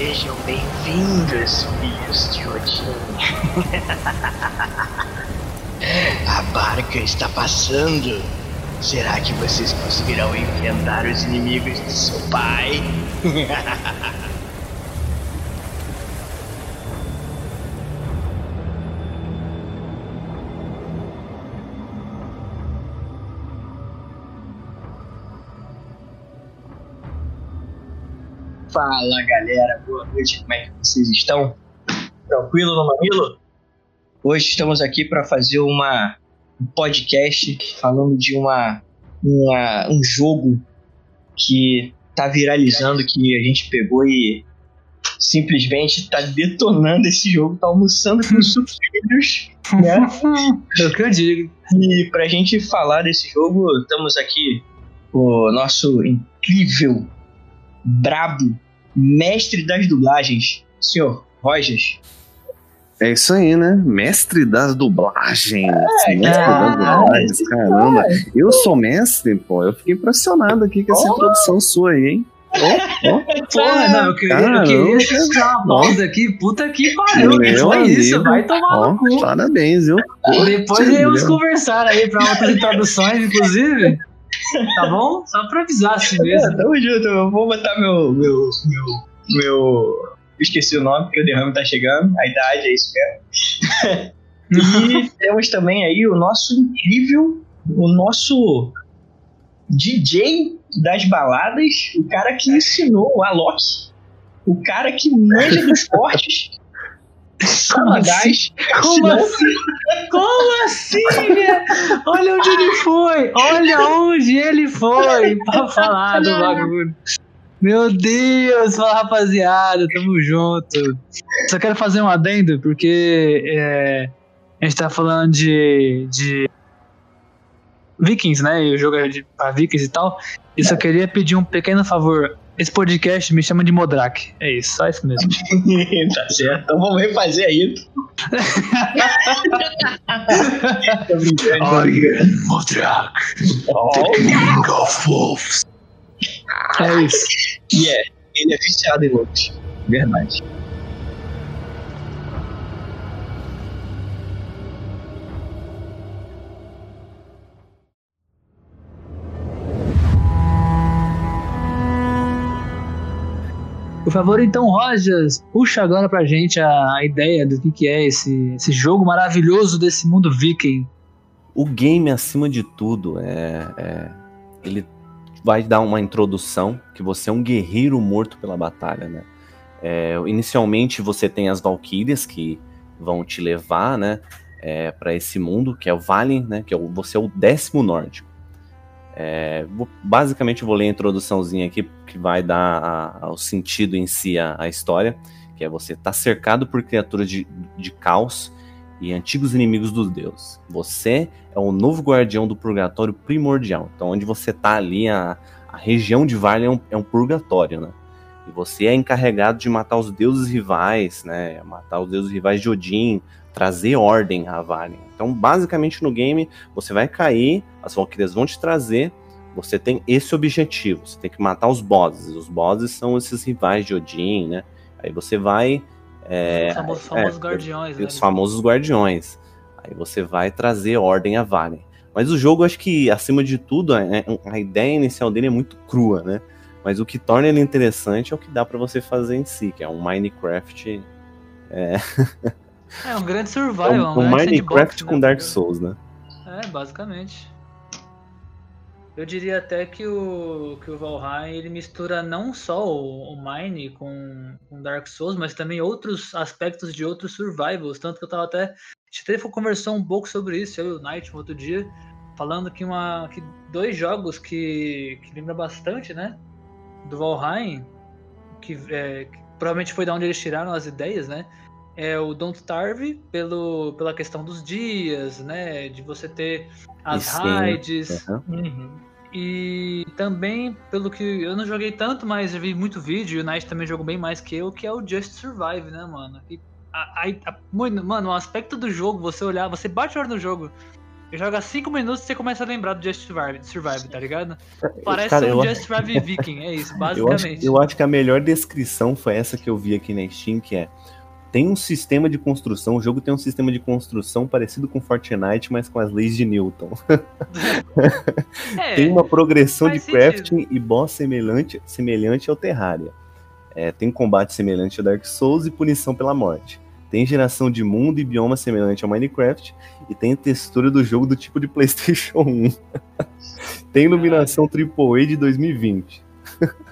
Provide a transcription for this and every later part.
Sejam bem-vindos, filhos de Odin. A barca está passando. Será que vocês conseguirão enfrentar os inimigos de seu pai? Fala galera, boa noite, como é que vocês estão? Tranquilo no mamilo? Hoje estamos aqui para fazer uma, um podcast falando de uma, uma, um jogo que tá viralizando, que a gente pegou e simplesmente tá detonando esse jogo, tá almoçando com os filhos, né? É o que eu digo. E pra gente falar desse jogo, estamos aqui com o nosso incrível, brabo, mestre das dublagens, senhor Rogers. É isso aí, né? Mestre das dublagens. É, mestre das dublagens, caramba. Eu sou mestre, pô. Eu fiquei impressionado aqui com essa Oh. introdução sua aí, hein? Ó, ó. Porra, não, eu queria, eu queria chutar uma pausa aqui. Puta que pariu. Que foi isso? amigo. Vai tomar Ó, no cu. parabéns, viu? Depois iremos conversar aí pra outras introduções, inclusive. Tá bom? Só pra avisar assim mesmo. É, tamo junto, eu vou botar meu. meu. meu. meu. Esqueci o nome, porque o derrame tá chegando, a idade é isso mesmo. e temos também aí o nosso incrível, o nosso DJ das baladas, o cara que ensinou o Alok, o cara que manja dos cortes. Samagás. Como assim? Como assim, velho? Olha onde ele foi! Olha onde ele foi pra falar do bagulho. Meu Deus, fala rapaziada, tamo junto. Só quero fazer um adendo, porque é, a gente tá falando de, de Vikings, né? E o jogo é de, pra Vikings e tal. E só queria pedir um pequeno favor. Esse podcast me chama de Modrak. É isso, só isso mesmo. tá certo, então vamos refazer aí. Tô brincando. Modrak, Oh, King of Wolves. É isso. E é, ele é viciado em looks. Verdade. Por favor, então, Rogers, puxa agora pra gente a, a ideia do que, que é esse, esse jogo maravilhoso desse mundo viking. O game, acima de tudo, é, é- ele vai dar uma introdução que você é um guerreiro morto pela batalha, né? É, inicialmente você tem as Valkyrias que vão te levar, né, para esse mundo que é o Valen, né? Que é o, você é o décimo nórdico. É, basicamente vou ler a introduçãozinha aqui que vai dar a- o sentido em si à, à história, que é você tá cercado por criaturas de, de caos e antigos inimigos dos deuses. Você é o novo guardião do purgatório primordial. Então, onde você tá ali, a, a região de Vale é um, é um purgatório, né? E você é encarregado de matar os deuses rivais, né? Matar os deuses rivais de Odin, trazer ordem a Vale. Então, basicamente no game, você vai cair, as Valkyrias vão te trazer. Você tem esse objetivo, você tem que matar os bosses. Os bosses são esses rivais de Odin, né? Aí você vai. É, Os famosos, é, famosos guardiões, né? os famosos guardiões. Aí você vai trazer ordem a Valen. Mas o jogo, acho que, acima de tudo, é- a ideia inicial dele é muito crua, né? Mas o que torna ele interessante é o que dá pra você fazer em si, que é um Minecraft. É um grande É survival, um, um né? Minecraft Sandbox, com né? Dark Souls, né? É, basicamente. Eu diria até que o, que o Valheim ele mistura não só o, o Mine com, com Dark Souls, mas também outros aspectos de outros survivals. Tanto que eu tava até. A gente até conversou um pouco sobre isso, eu e o Knight, no outro dia, falando que, uma, que dois jogos que, que lembram bastante, né? Do Valheim, que, é, que provavelmente foi da onde eles tiraram as ideias, né? É o Don't Starve pelo, pela questão dos dias, né? De você ter as sim, raids. Aham. Uhum. E também, pelo que eu não joguei tanto, mas eu vi muito vídeo, e o Night também jogou bem mais que eu, que é o Just Survive, né, mano? E a- a- a- mano, o aspecto do jogo, você olhar, você bate o olho no jogo, Joga 5 minutos e você começa a lembrar do Just Survive, Survive tá ligado? Parece Cara, um Just Survive Viking, é isso, Eu acho, basicamente. eu acho que a melhor descrição foi essa que eu vi aqui na Steam, que é tem um sistema de construção, o jogo tem um sistema de construção parecido com Fortnite, mas com as leis de Newton. É, tem uma progressão de sentido. crafting e boss semelhante, semelhante ao Terraria. É, tem combate semelhante ao Dark Souls e punição pela morte. Tem geração de mundo e bioma semelhante ao Minecraft e tem textura do jogo do tipo de PlayStation 1. tem iluminação AAA de 2020.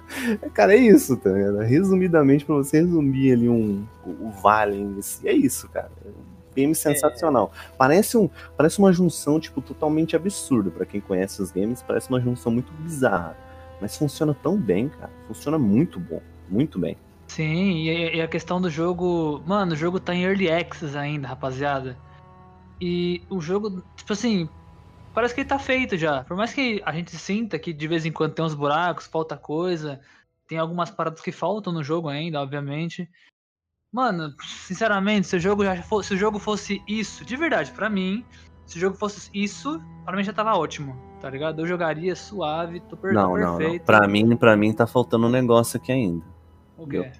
Cara, é isso, tá ligado? Resumidamente, pra você resumir ali um, o, o Vale em si, é isso, cara. É um game sensacional. Parece, um, parece uma junção, tipo, totalmente absurda. Pra quem conhece os games, parece uma junção muito bizarra. Mas funciona tão bem, cara. Funciona muito bom. Muito bem. Sim, e, e a questão do jogo. Mano, o jogo tá em early access ainda, rapaziada. E o jogo, tipo assim, parece que ele tá feito já. Por mais que a gente sinta que de vez em quando tem uns buracos, falta coisa, tem algumas paradas que faltam no jogo ainda, obviamente. Mano, sinceramente, se o jogo já fosse, se o jogo fosse isso, de verdade, pra mim, se o jogo fosse isso, pra mim já tava ótimo, tá ligado? Eu jogaria suave, tô per Não, tô não, não. perfeito. Pra mim, pra mim tá faltando um negócio aqui ainda.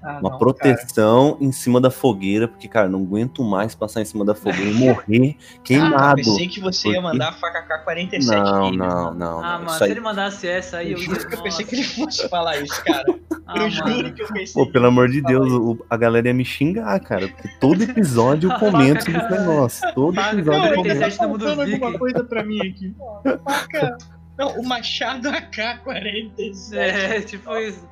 Ah, Uma não, proteção em cima da fogueira, porque, cara, não aguento mais passar em cima da fogueira e morrer cara. Ah, queimado. pensei que você ia Porque- mandar a faca K-47 Não, não, não. Ah, não. mano, se aí... ele mandasse essa aí, eu ia. Juro que eu pensei que ele fosse falar isso, cara. Ah, eu juro mano. que eu pensei. Pô, pelo amor de ia Deus, o- a galera ia me xingar, cara. Porque todo episódio eu comento sobre esse negócio. Todo Faca, episódio cara, eu comento. tá faltando alguma coisa pra mim aqui. Faca. Não, o Machado AK-47. É, tipo isso.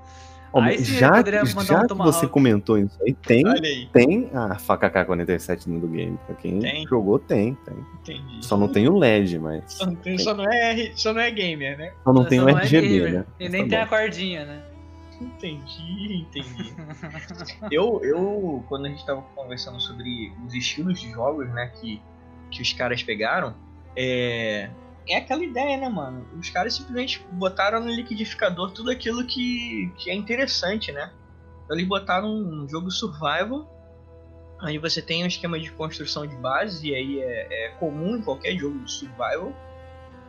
Já já um que você comentou isso aí, tem, aí, tem a faca K-47 no do game. Pra quem Tem. jogou, tem, tem. entendi. Só não tem o LED, mas. Só não, tem- só não é, só não é gamer, né? Só não tem Só o é RGB, gamer. né? E Mas nem tá tem bom. a cordinha, né? Entendi, entendi. eu, eu, quando a gente tava conversando sobre os estilos de jogos, né, que, que os caras pegaram, é, é aquela ideia, né, mano? Os caras simplesmente botaram no liquidificador tudo aquilo que, que é interessante, né? Então, eles botaram um jogo survival, aí você tem um esquema de construção de base, e aí é, é comum em qualquer jogo de survival,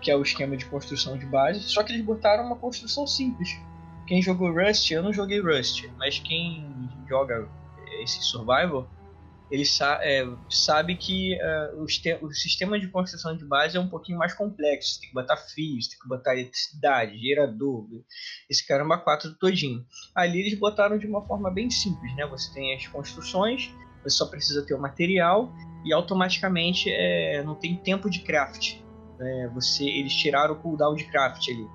que é o esquema de construção de base, só que eles botaram uma construção simples. Quem jogou Rust, eu não joguei Rust, mas quem joga esse survival, ele sa é, sabe que é, o, o sistema de construção de base é um pouquinho mais complexo. Você tem que botar fios, tem que botar eletricidade, gerador, esse caramba quatro todinho. Ali eles botaram de uma forma bem simples, né? Você tem as construções, você só precisa ter o material e automaticamente é, não tem tempo de craft. né? você, eles tiraram o cooldown de craft ali.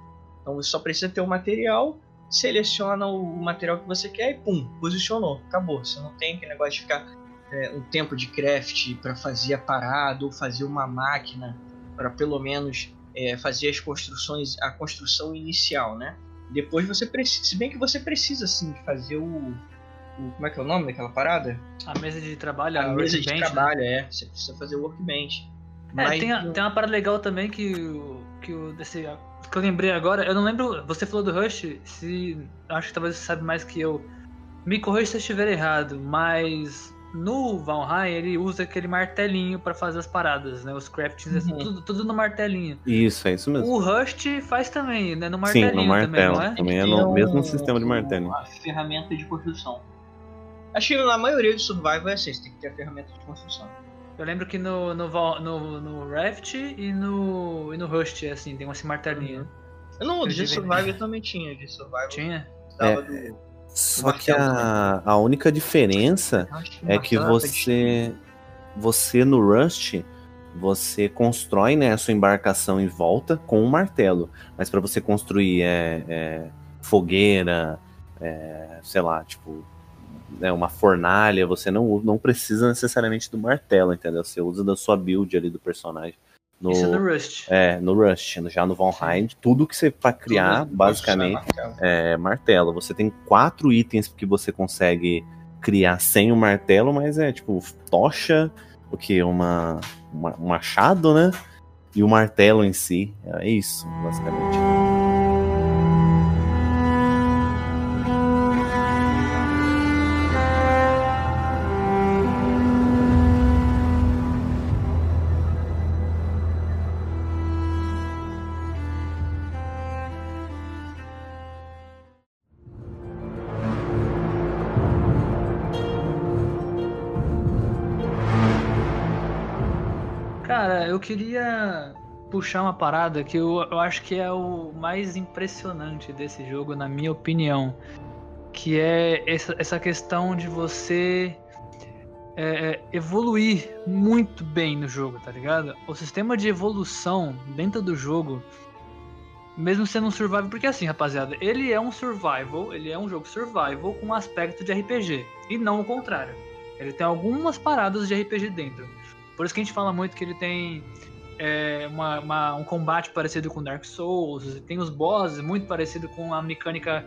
Então você só precisa ter o material seleciona o material que você quer e pum, posicionou, acabou. Você não tem aquele negócio de ficar é, um tempo de craft para fazer a parada ou fazer uma máquina para pelo menos é, fazer as construções, a construção inicial, né? Depois você precisa, se bem que você precisa sim de fazer o, o- como é que é o nome daquela parada? A mesa de trabalho, A a mesa de né? trabalho, é. Você precisa fazer o workbench. É, Mas tem, a- tem uma parada legal também que, que, o desse, que eu lembrei agora. Eu não lembro. Você falou do Rush, se. Acho que talvez você sabe mais que eu. Me corrija se eu estiver errado, mas no Valheim ele usa aquele martelinho pra fazer as paradas, né? Os craftings, assim, Uhum. tudo, tudo no martelinho. Isso, é isso mesmo. O Rust faz também, né? No Sim, martelinho no martelo. também, não é? Também é no um- mesmo sistema de martelo. A ferramenta de construção. Acho que na maioria do survival é assim, você tem que ter a ferramenta de construção. Eu lembro que no, no, no, no Raft e no, e no Rust, é assim, tem esse martelinho. Eu não, Eu de survival também tinha, de survival. Tinha? Tava É. do- Só que a, a única diferença é que martelo você você no Rust você constrói né, a sua embarcação em volta com um martelo, mas para você construir é, é, fogueira, é, sei lá, tipo né, uma fornalha, você não, não precisa necessariamente do martelo, entendeu? Você usa da sua build ali do personagem. No, Isso é no Rust. é, no Rust, já no Valheim, tudo que você para criar, Tudo basicamente, martelo. é martelo. Você tem quatro itens que você consegue criar sem o martelo, mas é tipo tocha, o que? Uma, uma- um machado, né? E o martelo em si. É isso, basicamente. Queria puxar uma parada que eu, eu acho que é o mais impressionante desse jogo, na minha opinião. Que é essa, essa questão de você é, é, evoluir muito bem no jogo, tá ligado? O sistema de evolução dentro do jogo, mesmo sendo um survival, porque assim, rapaziada, ele é um survival, ele é um jogo survival com aspecto de RPG, e não o contrário. Ele tem algumas paradas de RPG dentro. Por isso que a gente fala muito que ele tem é, uma, uma, um combate parecido com Dark Souls, tem os bosses muito parecido com a mecânica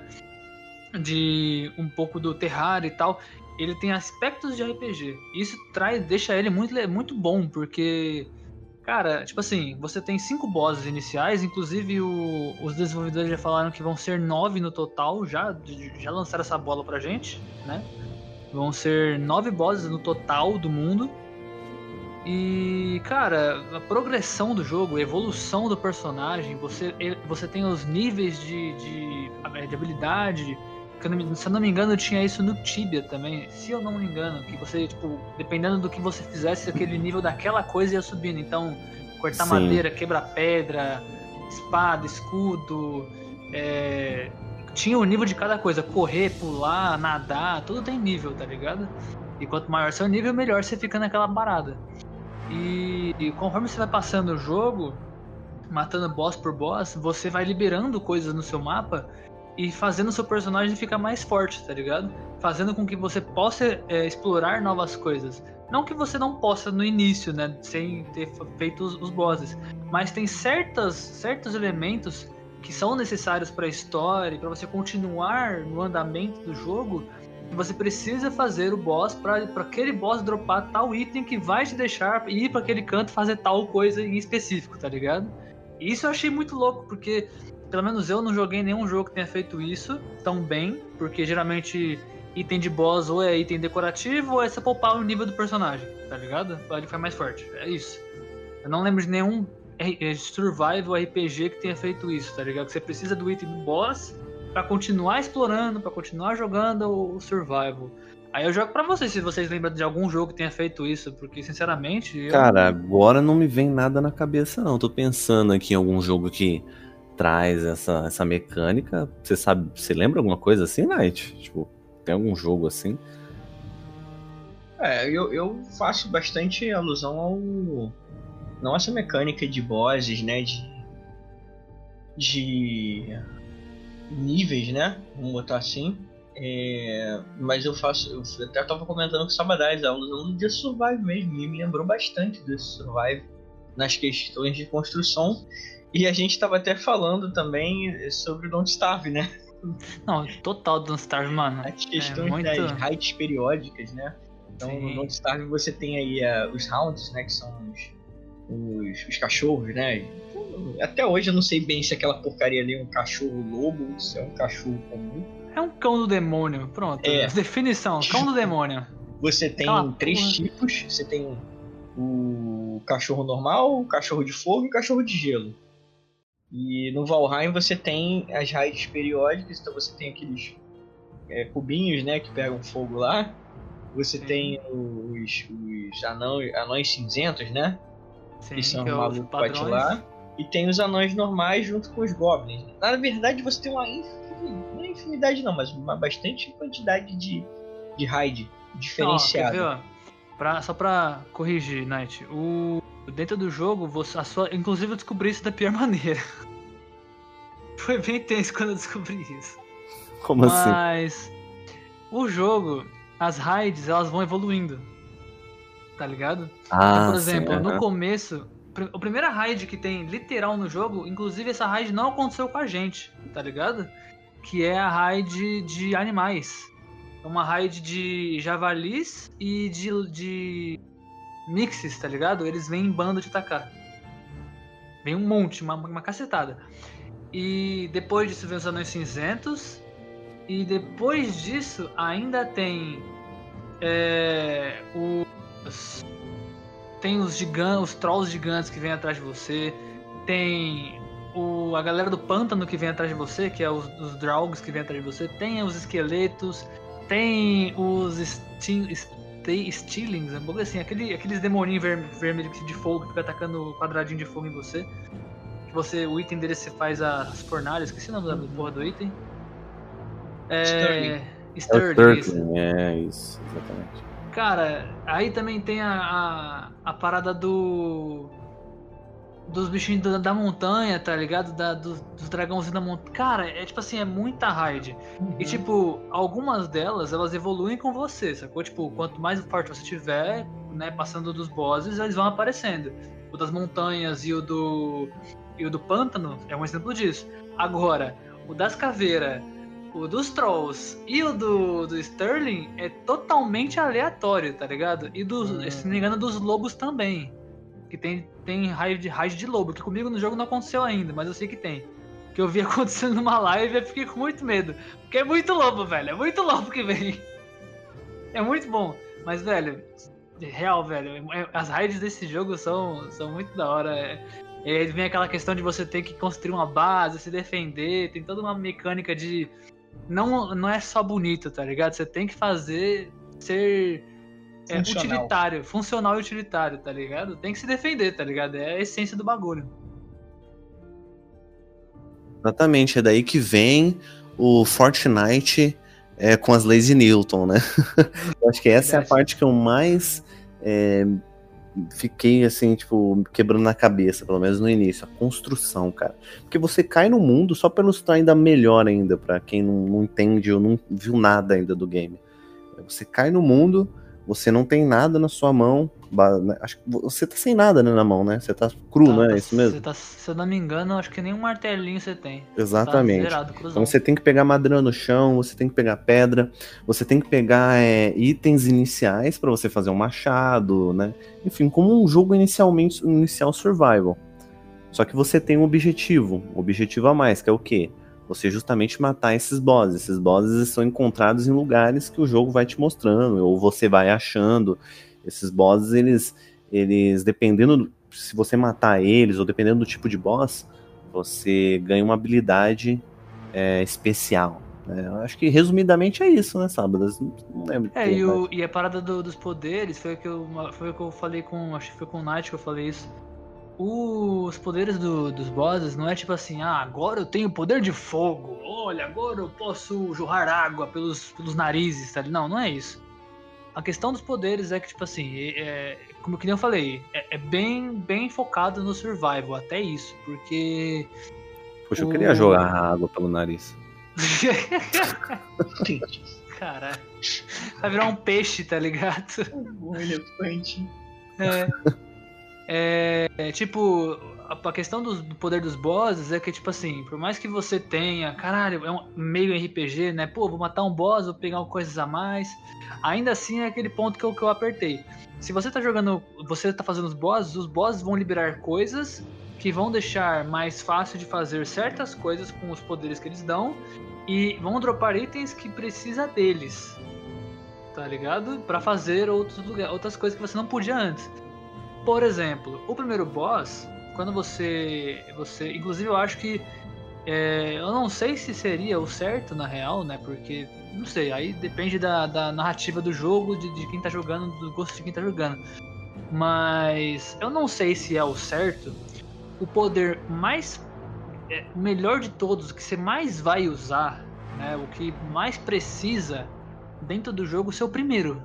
de um pouco do Terraria e tal ele tem aspectos de RPG. Isso traz, deixa ele muito, muito bom, porque, cara, tipo assim, você tem cinco bosses iniciais, inclusive o, os desenvolvedores já falaram que vão ser nove no total, já, já lançaram essa bola pra gente, né? Vão ser nove bosses no total do mundo. E, cara, a progressão do jogo, a evolução do personagem, você, você tem os níveis de, de, de habilidade, se eu não me engano, tinha isso no Tibia também. Se eu não me engano, que você, tipo, dependendo do que você fizesse, aquele nível daquela coisa ia subindo. Então, cortar Sim. madeira, quebrar pedra, espada, escudo. É... Tinha o nível de cada coisa. Correr, pular, nadar, tudo tem nível, tá ligado? E quanto maior seu nível, melhor você fica naquela parada. E, e conforme você vai passando o jogo, matando boss por boss, você vai liberando coisas no seu mapa e fazendo seu personagem ficar mais forte, tá ligado? Fazendo com que você possa é, explorar novas coisas. Não que você não possa no início, né, sem ter feito os, os bosses, mas tem certas, certos elementos que são necessários para a história, para você continuar no andamento do jogo, você precisa fazer o boss para aquele boss dropar tal item que vai te deixar ir para aquele canto fazer tal coisa em específico, tá ligado? Isso eu achei muito louco, porque pelo menos eu não joguei nenhum jogo que tenha feito isso tão bem, porque geralmente item de boss ou é item decorativo ou é você poupar o nível do personagem, tá ligado? Pra ele ficar mais forte. É isso. Eu não lembro de nenhum survival RPG que tenha feito isso, tá ligado? Que você precisa do item do boss para continuar explorando, para continuar jogando o survival. Aí eu jogo para vocês se vocês lembram de algum jogo que tenha feito isso, porque sinceramente. Eu... Cara, agora não me vem nada na cabeça, não. Tô pensando aqui em algum jogo que traz essa, essa mecânica. Você sabe, você lembra alguma coisa assim, Night? Tipo, tem algum jogo assim? É, eu, eu faço bastante alusão ao. Não essa mecânica de bosses, né? De. De. Níveis, né? Vamos botar assim. É, mas eu faço. Eu até tava comentando com o Sabadais, a alusão de Survive mesmo. E me lembrou bastante desse Survive nas questões de construção e a gente tava até falando também sobre o Don't Starve, né? Não, total Don't Starve, mano. As questões é muito... das raids periódicas, né? Então Sim. no Don't Starve você tem aí uh, os rounds, né? Que são os, os, os, cachorros, né? Até hoje eu não sei bem se aquela porcaria ali é um cachorro lobo ou se é um cachorro comum. É um cão do demônio, pronto. É. Definição, cão do demônio. Você tem Aquela três porra. tipos. Você tem o cachorro normal, o cachorro de fogo e o cachorro de gelo. E no Valheim você tem as raids periódicas, então você tem aqueles é, cubinhos, né, que pegam fogo lá. Você Sim. tem os, os anões, anões cinzentos, né? Sim, que são que é malucos lá. E tem os anões normais junto com os goblins. Na verdade, você tem uma infinidade, não é infinidade não, mas uma bastante quantidade de, de raid diferenciada. Pra, só pra corrigir, Knight, o, dentro do jogo, você, a sua, inclusive eu descobri isso da pior maneira. Foi bem tenso quando eu descobri isso. Como Mas, assim? Mas o jogo, as raids, elas vão evoluindo. Tá ligado? Ah, então, por exemplo, sim, no começo, a primeira raid que tem literal no jogo, inclusive essa raid não aconteceu com a gente, tá ligado? Que é a raid de animais. É uma raid de javalis e de, de mixes, tá ligado? Eles vêm em bando de atacar. Vem um monte, uma, uma cacetada. E depois disso vem os anões cinzentos. E depois disso ainda tem é, os tem os gigantes, os trolls gigantes que vêm atrás de você. Tem o, a galera do pântano que vem atrás de você, que é os, os draugs que vêm atrás de você. Tem os esqueletos. Tem os Stay Stealings, um pouco assim, aquele, aqueles demoninhos ver, vermelhos de fogo que fica atacando quadradinho de fogo em você. Que você, o item dele você faz as fornalhas, esqueci o nome da porra do item. É. Sterling. Sterling, É É, isso, exatamente. Cara, aí também tem a, a, a parada do. Dos bichinhos da, da montanha, tá ligado? Da, dos, dos dragãozinhos da montanha. Cara, é tipo assim, é muita raid. E tipo, algumas delas, elas evoluem com você, sacou? Tipo, quanto mais forte você tiver, né, passando dos bosses, eles vão aparecendo. O das montanhas e o do. E o do pântano é um exemplo disso. Agora, o das caveiras, o dos trolls e o do, do Sterling é totalmente aleatório, tá ligado? E dos, Hum. se não me engano, dos lobos também. Que tem, tem raid de, raid de lobo, que comigo no jogo não aconteceu ainda, mas eu sei que tem. Que eu vi acontecendo numa live e eu fiquei com muito medo. Porque é muito lobo, velho. É muito lobo que vem. É muito bom. Mas, velho, real, velho. é- As raids desse jogo são, são muito da hora. É, é, vem aquela questão de você ter que construir uma base, se defender. Tem toda uma mecânica de. Não, não é só bonito, tá ligado? Você tem que fazer ser é, Funcional. utilitário, funcional e utilitário, tá ligado? Tem que se defender, tá ligado? É a essência do bagulho. Exatamente, é daí que vem o Fortnite é, com as leis de Newton, né? acho que essa é a parte que eu mais é, fiquei assim, tipo, quebrando na cabeça, pelo menos no início, a construção, cara. Porque você cai no mundo só pra ilustrar ainda melhor ainda, pra quem não, não entende ou não viu nada ainda do game. Você cai no mundo, você não tem nada na sua mão, acho que você tá sem nada né, na mão, né? Você tá cru, Tá- não é tá- isso mesmo? você tá- se eu não me engano, acho que nem um martelinho você tem. Exatamente. Tá zerado. Então você tem que pegar madeira no chão, você tem que pegar pedra, você tem que pegar é, itens iniciais para você fazer um machado, né? Enfim, como um jogo inicialmente inicial survival. Só que você tem um objetivo, um objetivo a mais, que é o quê? Você justamente matar esses bosses. Esses bosses são encontrados em lugares que o jogo vai te mostrando, ou você vai achando. Esses bosses, eles, eles dependendo, do- se você matar eles, ou dependendo do tipo de boss, você ganha uma habilidade é, especial. né? Eu acho que resumidamente é isso, né, Sábadas? Não, lembro. É, e, o- e a parada do- dos poderes foi o, que eu, foi o que eu falei com. Acho que foi com o Knight que eu falei isso. Os poderes do- dos bosses não é tipo assim, ah, agora eu tenho poder de fogo. Olha, agora eu posso jorrar água pelos, pelos narizes, tá? Não, não é isso. A questão dos poderes é que, tipo assim, é, como que nem eu falei, é, é bem, bem focado no survival, até isso, porque. Poxa, eu o- queria jogar água pelo nariz. Caralho. Vai virar um peixe, tá ligado? Um elefante. É. É, é, tipo, a, questão dos- do poder dos bosses é que, tipo assim, por mais que você tenha, caralho, é um meio RPG, né? Pô, vou matar um boss, vou pegar coisas a mais. Ainda assim é aquele ponto que eu, que eu apertei. Se você tá jogando, você tá fazendo os bosses, os bosses vão liberar coisas que vão deixar mais fácil de fazer certas coisas com os poderes que eles dão e vão dropar itens que precisa deles. Tá ligado? Pra fazer outros lugar, outras coisas que você não podia antes. Por exemplo, o primeiro boss, quando você. você inclusive, eu acho que. é, eu não sei se seria o certo na real, né? Porque. Não sei, aí depende da, da narrativa do jogo, de, de quem tá jogando, do gosto de quem tá jogando. Mas eu não sei se é o certo. O poder mais. é, o melhor de todos, o que você mais vai usar, né? O que mais precisa dentro do jogo ser o primeiro.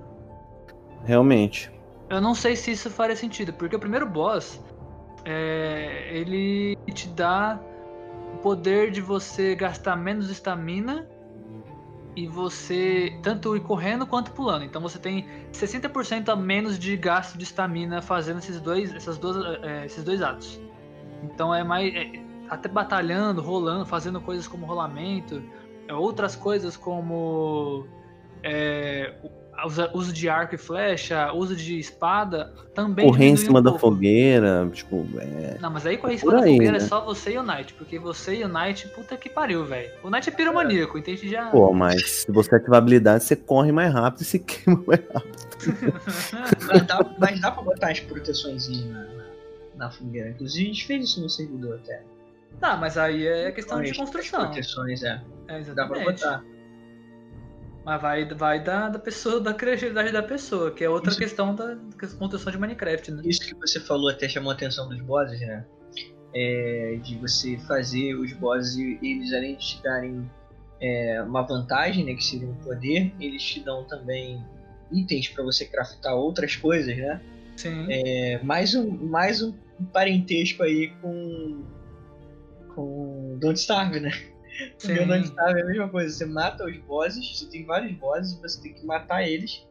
Realmente. Eu não sei se isso faria sentido, porque o primeiro boss é, ele te dá o poder de você gastar menos estamina e você tanto ir correndo quanto pulando. Então você tem 60% a menos de gasto de estamina fazendo esses dois, essas duas, é, esses dois atos. Então é mais é, até batalhando, rolando, fazendo coisas como rolamento, é, outras coisas como é, uso de arco e flecha, uso de espada, também Correr em cima um da fogueira, tipo, é, Não, mas aí correr em Por cima da aí, fogueira né? é só você e o Knight, porque você e o Knight, puta que pariu, velho. O Knight é piromaníaco, entende? Já. Pô, mas se você ativar habilidade, você corre mais rápido e se queima mais rápido. Mas dá, mas dá pra botar as proteções na, na, na fogueira. Inclusive, a gente fez isso no servidor até. Não, mas aí é questão de As construção. proteções, é. É, Dá pra exatamente. botar. Mas vai, vai da, da pessoa, da criatividade da pessoa, que é outra Isso. questão da, da construção de Minecraft, né? Isso que você falou até chamou a atenção dos bosses, né? É, de você fazer os bosses e eles além de te darem é, uma vantagem, né, que seria um poder, eles te dão também itens para você craftar outras coisas, né? Sim. É, mais um, mais um parentesco aí com com Don't Starve, né? Sim. O Don't Starve é a mesma coisa. Você mata os bosses, você tem vários bosses, você tem que matar eles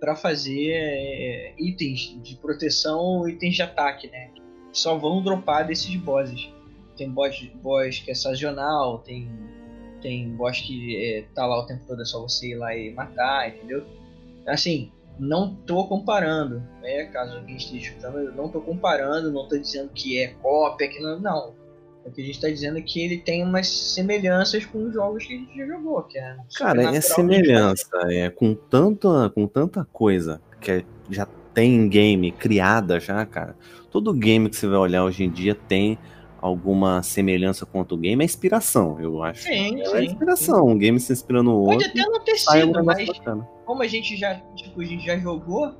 para fazer é, itens de proteção ou itens de ataque, né? Só vão dropar desses bosses. Tem boss, boss que é sazonal, tem tem boss que é, tá lá o tempo todo, é só você ir lá e matar, entendeu? Assim, não tô comparando, né? Caso alguém esteja escutando, eu não tô comparando, não tô dizendo que é cópia, que não, não. O que a gente tá dizendo é que ele tem umas semelhanças com os jogos que a gente já jogou, que é Cara, é semelhança, é com tanta, com tanta coisa que é, já tem game criada já, cara. Todo game que você vai olhar hoje em dia tem alguma semelhança com outro game, é inspiração, eu acho. Sim, é sim, inspiração, sim. um game se inspira no outro. Pode até não ter sido, mas como a gente já, tipo, a gente já jogou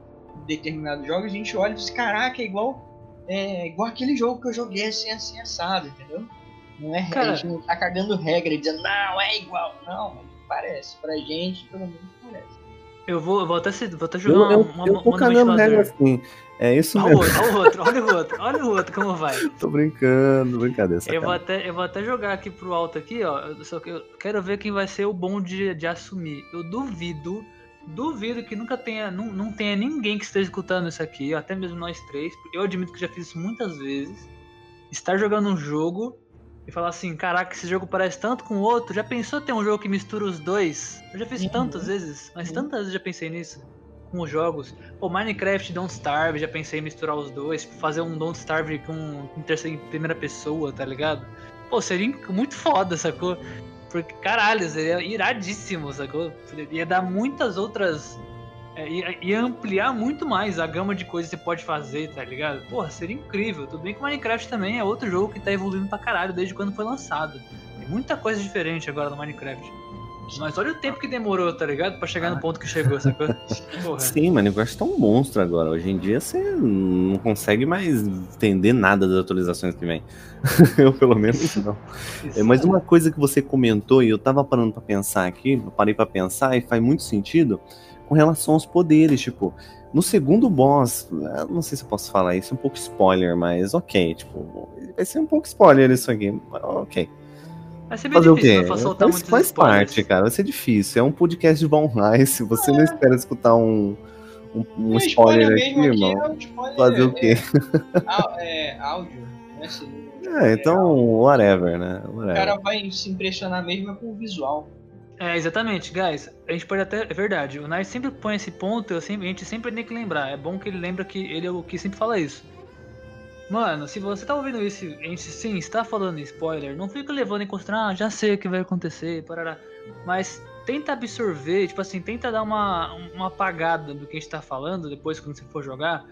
determinados jogos, a gente olha e diz, caraca, é igual, é igual aquele jogo que eu joguei assim, assim, assado, entendeu? Não é, Cara, a gente não tá cagando regra e dizendo, não, é igual. Não, parece. Pra gente, pelo menos, parece. Eu vou, eu vou até, vou até jogar eu, uma, eu, eu tô cagando regra assim. É isso mesmo. Olha o outro, olha o outro, olha o outro como vai. Tô brincando, brincadeira. Eu vou, até, eu vou até jogar aqui pro alto aqui, ó. Só que eu quero ver quem vai ser o bom de, de assumir. Eu duvido, duvido que nunca tenha, não, não tenha ninguém que esteja escutando isso aqui, até mesmo nós três. Eu admito que já fiz isso muitas vezes. Estar jogando um jogo e falar assim, caraca, esse jogo parece tanto com o outro. Já pensou ter um jogo que mistura os dois? Eu já fiz uhum. tantas vezes, mas uhum. tantas vezes já pensei nisso com os jogos. Pô, Minecraft Don't Starve, já pensei em misturar os dois, fazer um Don't Starve com em terceira em primeira pessoa, tá ligado? Pô, seria muito foda, sacou? Porque, caralho, seria iradíssimo, sacou? Ia dar muitas outras. É, ia, ia, ampliar muito mais a gama de coisas que você pode fazer, tá ligado? Porra, seria incrível. Tudo bem que Minecraft também é outro jogo que tá evoluindo pra caralho desde quando foi lançado. Tem muita coisa diferente agora no Minecraft. Mas olha o tempo que demorou, tá ligado? Pra chegar no ponto que chegou, sacou? Porra. Sim, mano, o negócio tá um monstro agora. Hoje em dia você não consegue mais entender nada das atualizações que vem. eu, pelo menos, não. É, mas uma coisa que você comentou, e eu tava parando pra pensar aqui, eu parei pra pensar, e faz muito sentido, com relação aos poderes, tipo, no segundo boss, não sei se eu posso falar isso, é um pouco spoiler, mas ok, tipo, vai ser um pouco spoiler isso aqui, ok. Vai ser bem Fazer difícil, o quê? soltar faz, faz parte, cara. Vai ser difícil. É um podcast de Von Se você é. não espera escutar um, um, um spoiler, spoiler aqui, irmão. É um spoiler, fazer o quê? É, é áudio. Né? É, então, whatever, né? Whatever. O cara vai se impressionar mesmo com o visual. É, exatamente, guys. A gente pode até. É verdade, o Nice sempre põe esse ponto, eu sempre, a gente sempre tem que lembrar. É bom que ele lembra que ele é o que sempre fala isso. Mano, se você tá ouvindo isso, gente sim está falando spoiler, não fica levando em consideração, ah, já sei o que vai acontecer, parará. Mas tenta absorver, tipo assim, tenta dar uma, uma apagada do que a gente tá falando depois quando você for jogar.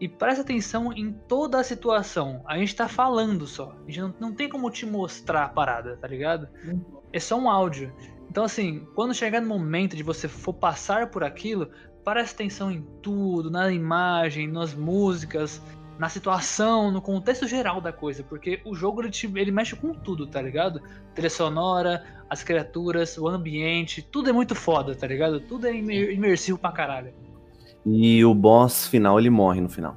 E presta atenção em toda a situação. A gente tá falando só. A gente não, não tem como te mostrar a parada, tá ligado? É só um áudio. Então, assim, quando chegar no momento de você for passar por aquilo, presta atenção em tudo, na imagem, nas músicas, na situação, no contexto geral da coisa, porque o jogo ele, te, ele mexe com tudo, tá ligado? Trilha sonora, as criaturas, o ambiente, tudo é muito foda, tá ligado? Tudo é imersivo pra caralho. E o boss final, ele morre no final.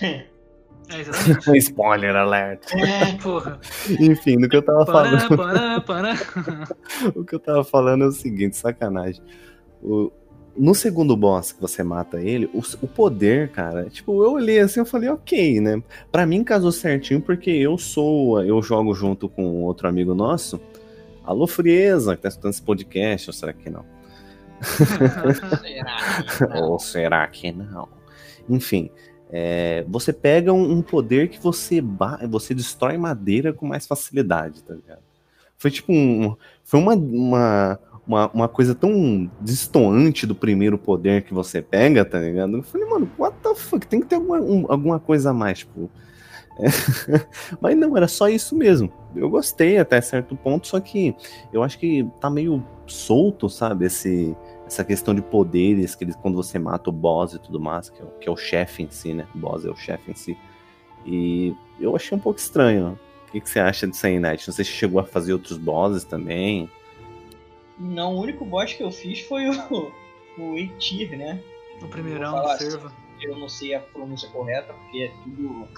É, exatamente. Spoiler alert. É, porra. Enfim, do que eu tava falando. o que eu tava falando é o seguinte, sacanagem. O, no segundo boss que você mata ele, o, o, poder, cara, tipo, eu olhei assim, eu falei, ok, né? Pra mim casou certinho, porque eu sou, eu jogo junto com outro amigo nosso, Alô Frieza, que tá escutando esse podcast, ou será que não? ou será que não? Enfim, é, você pega um, um, poder que você, você destrói madeira com mais facilidade, tá ligado? Foi tipo um, foi uma, uma uma, uma coisa tão destoante do primeiro poder que você pega, tá ligado? Eu falei, mano, what the fuck? Tem que ter alguma, um, alguma coisa a mais, tipo. É. Mas não, era só isso mesmo. Eu gostei até certo ponto, só que eu acho que tá meio solto, sabe? Esse, essa questão de poderes, que eles, quando você mata o boss e tudo mais, que é, que é o chefe em si, né? O boss é o chefe em si. E eu achei um pouco estranho. O que, que você acha disso aí, Night? Se chegou a fazer outros bosses também. Não, o único boss que eu fiz foi o, o Eitir, né? O primeirão do servo. Eu não sei a pronúncia correta, porque é tudo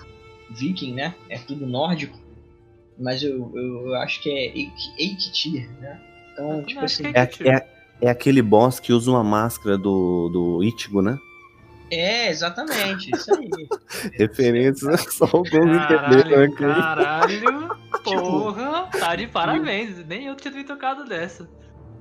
viking, né? É tudo nórdico. Mas eu, eu, eu acho que é Eitir, né? Então, tipo assim. É, é, é, aquele boss que usa uma máscara do, do Ichigo, né? É, exatamente, isso aí. Referências só alguns entenderam aqui. Caralho, porra, tá de parabéns. Nem eu tinha me tocado dessa.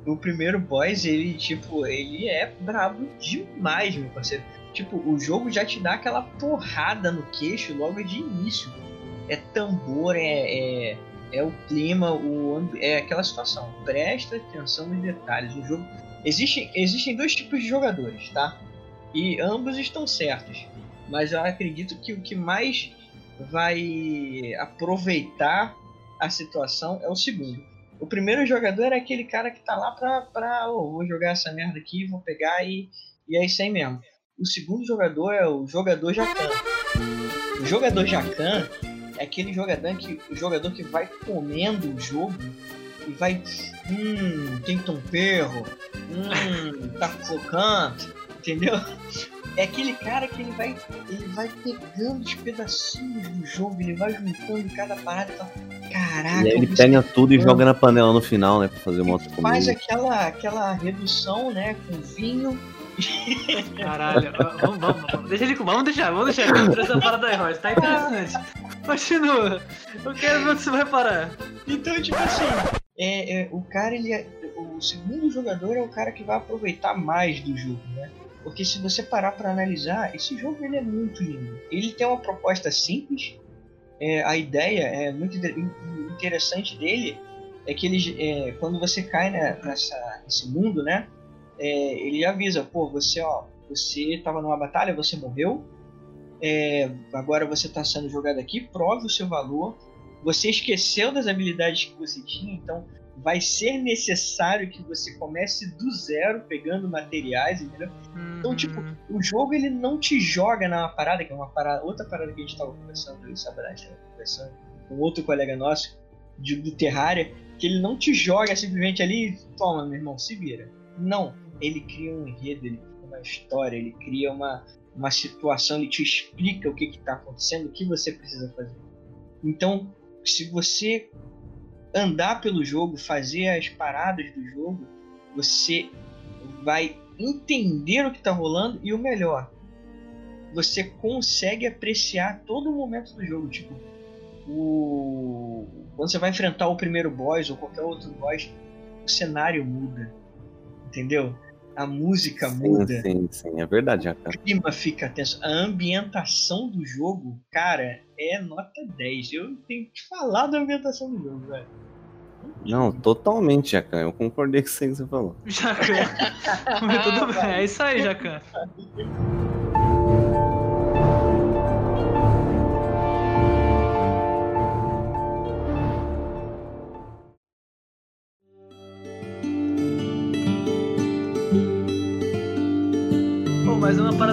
O primeiro boss, ele, tipo, ele é brabo demais, meu parceiro. Tipo, o jogo já te dá aquela porrada no queixo logo de início. É tambor, é, é, é o clima, o, é aquela situação. Presta atenção nos detalhes. O jogo. Existem, existem dois tipos de jogadores, tá? E ambos estão certos. Mas eu acredito que o que mais vai aproveitar a situação é o segundo. O primeiro jogador é aquele cara que tá lá pra, pra oh, vou jogar essa merda aqui, vou pegar e, e é isso aí mesmo. O segundo jogador é o jogador Jacan. O jogador Jacan é aquele jogador que, o jogador que vai comendo o jogo e vai. Hum, tem um perro. Hum, tá focando entendeu? É aquele cara que ele vai, ele vai pegando os pedacinhos do jogo, ele vai juntando cada parada e caraca. E aí ele pega tudo e joga na panela no final, né? Pra fazer uma outra comida. Faz aquela, aquela redução, né? Com vinho. Caralho, vamos, vamos, vamos, deixa ele vamos deixar, vamos deixar ele essa parada aí, Royce, tá interessante. Continua, eu quero ver onde você vai parar. Então, tipo assim, é, é, o cara, ele é, o segundo jogador é o cara que vai aproveitar mais do jogo, né? Porque se você parar para analisar, esse jogo ele é muito lindo. Ele tem uma proposta simples. É, a ideia é muito interessante dele é que ele, é, quando você cai né, nessa, nesse mundo, né? É, ele avisa, pô, você ó, você estava numa batalha, você morreu. É, agora você está sendo jogado aqui, prove o seu valor. Você esqueceu das habilidades que você tinha, então vai ser necessário que você comece do zero pegando materiais, entendeu? Uhum. Então, tipo, o jogo ele não te joga na parada, que é uma parada, outra parada que a gente tava conversando, eu e Sabrina conversando com outro colega nosso de, do Terraria, que ele não te joga simplesmente ali, toma, meu irmão, se vira. Não, ele cria um enredo, ele cria uma história, ele cria uma, uma situação, ele te explica o que está acontecendo, o que você precisa fazer. Então, se você andar pelo jogo, fazer as paradas do jogo, você vai entender o que está rolando e o melhor, você consegue apreciar todo o momento do jogo. Tipo, o... quando você vai enfrentar o primeiro boss ou qualquer outro boss, o cenário muda. Entendeu? A música sim, muda. Sim, sim, é verdade. O clima fica tenso. A ambientação do jogo, cara, é nota 10. Eu tenho que falar da ambientação do jogo, velho. Não, totalmente, Jacan. Eu concordei com isso que você falou. Jacan. Tudo bem, é isso aí, Jacan.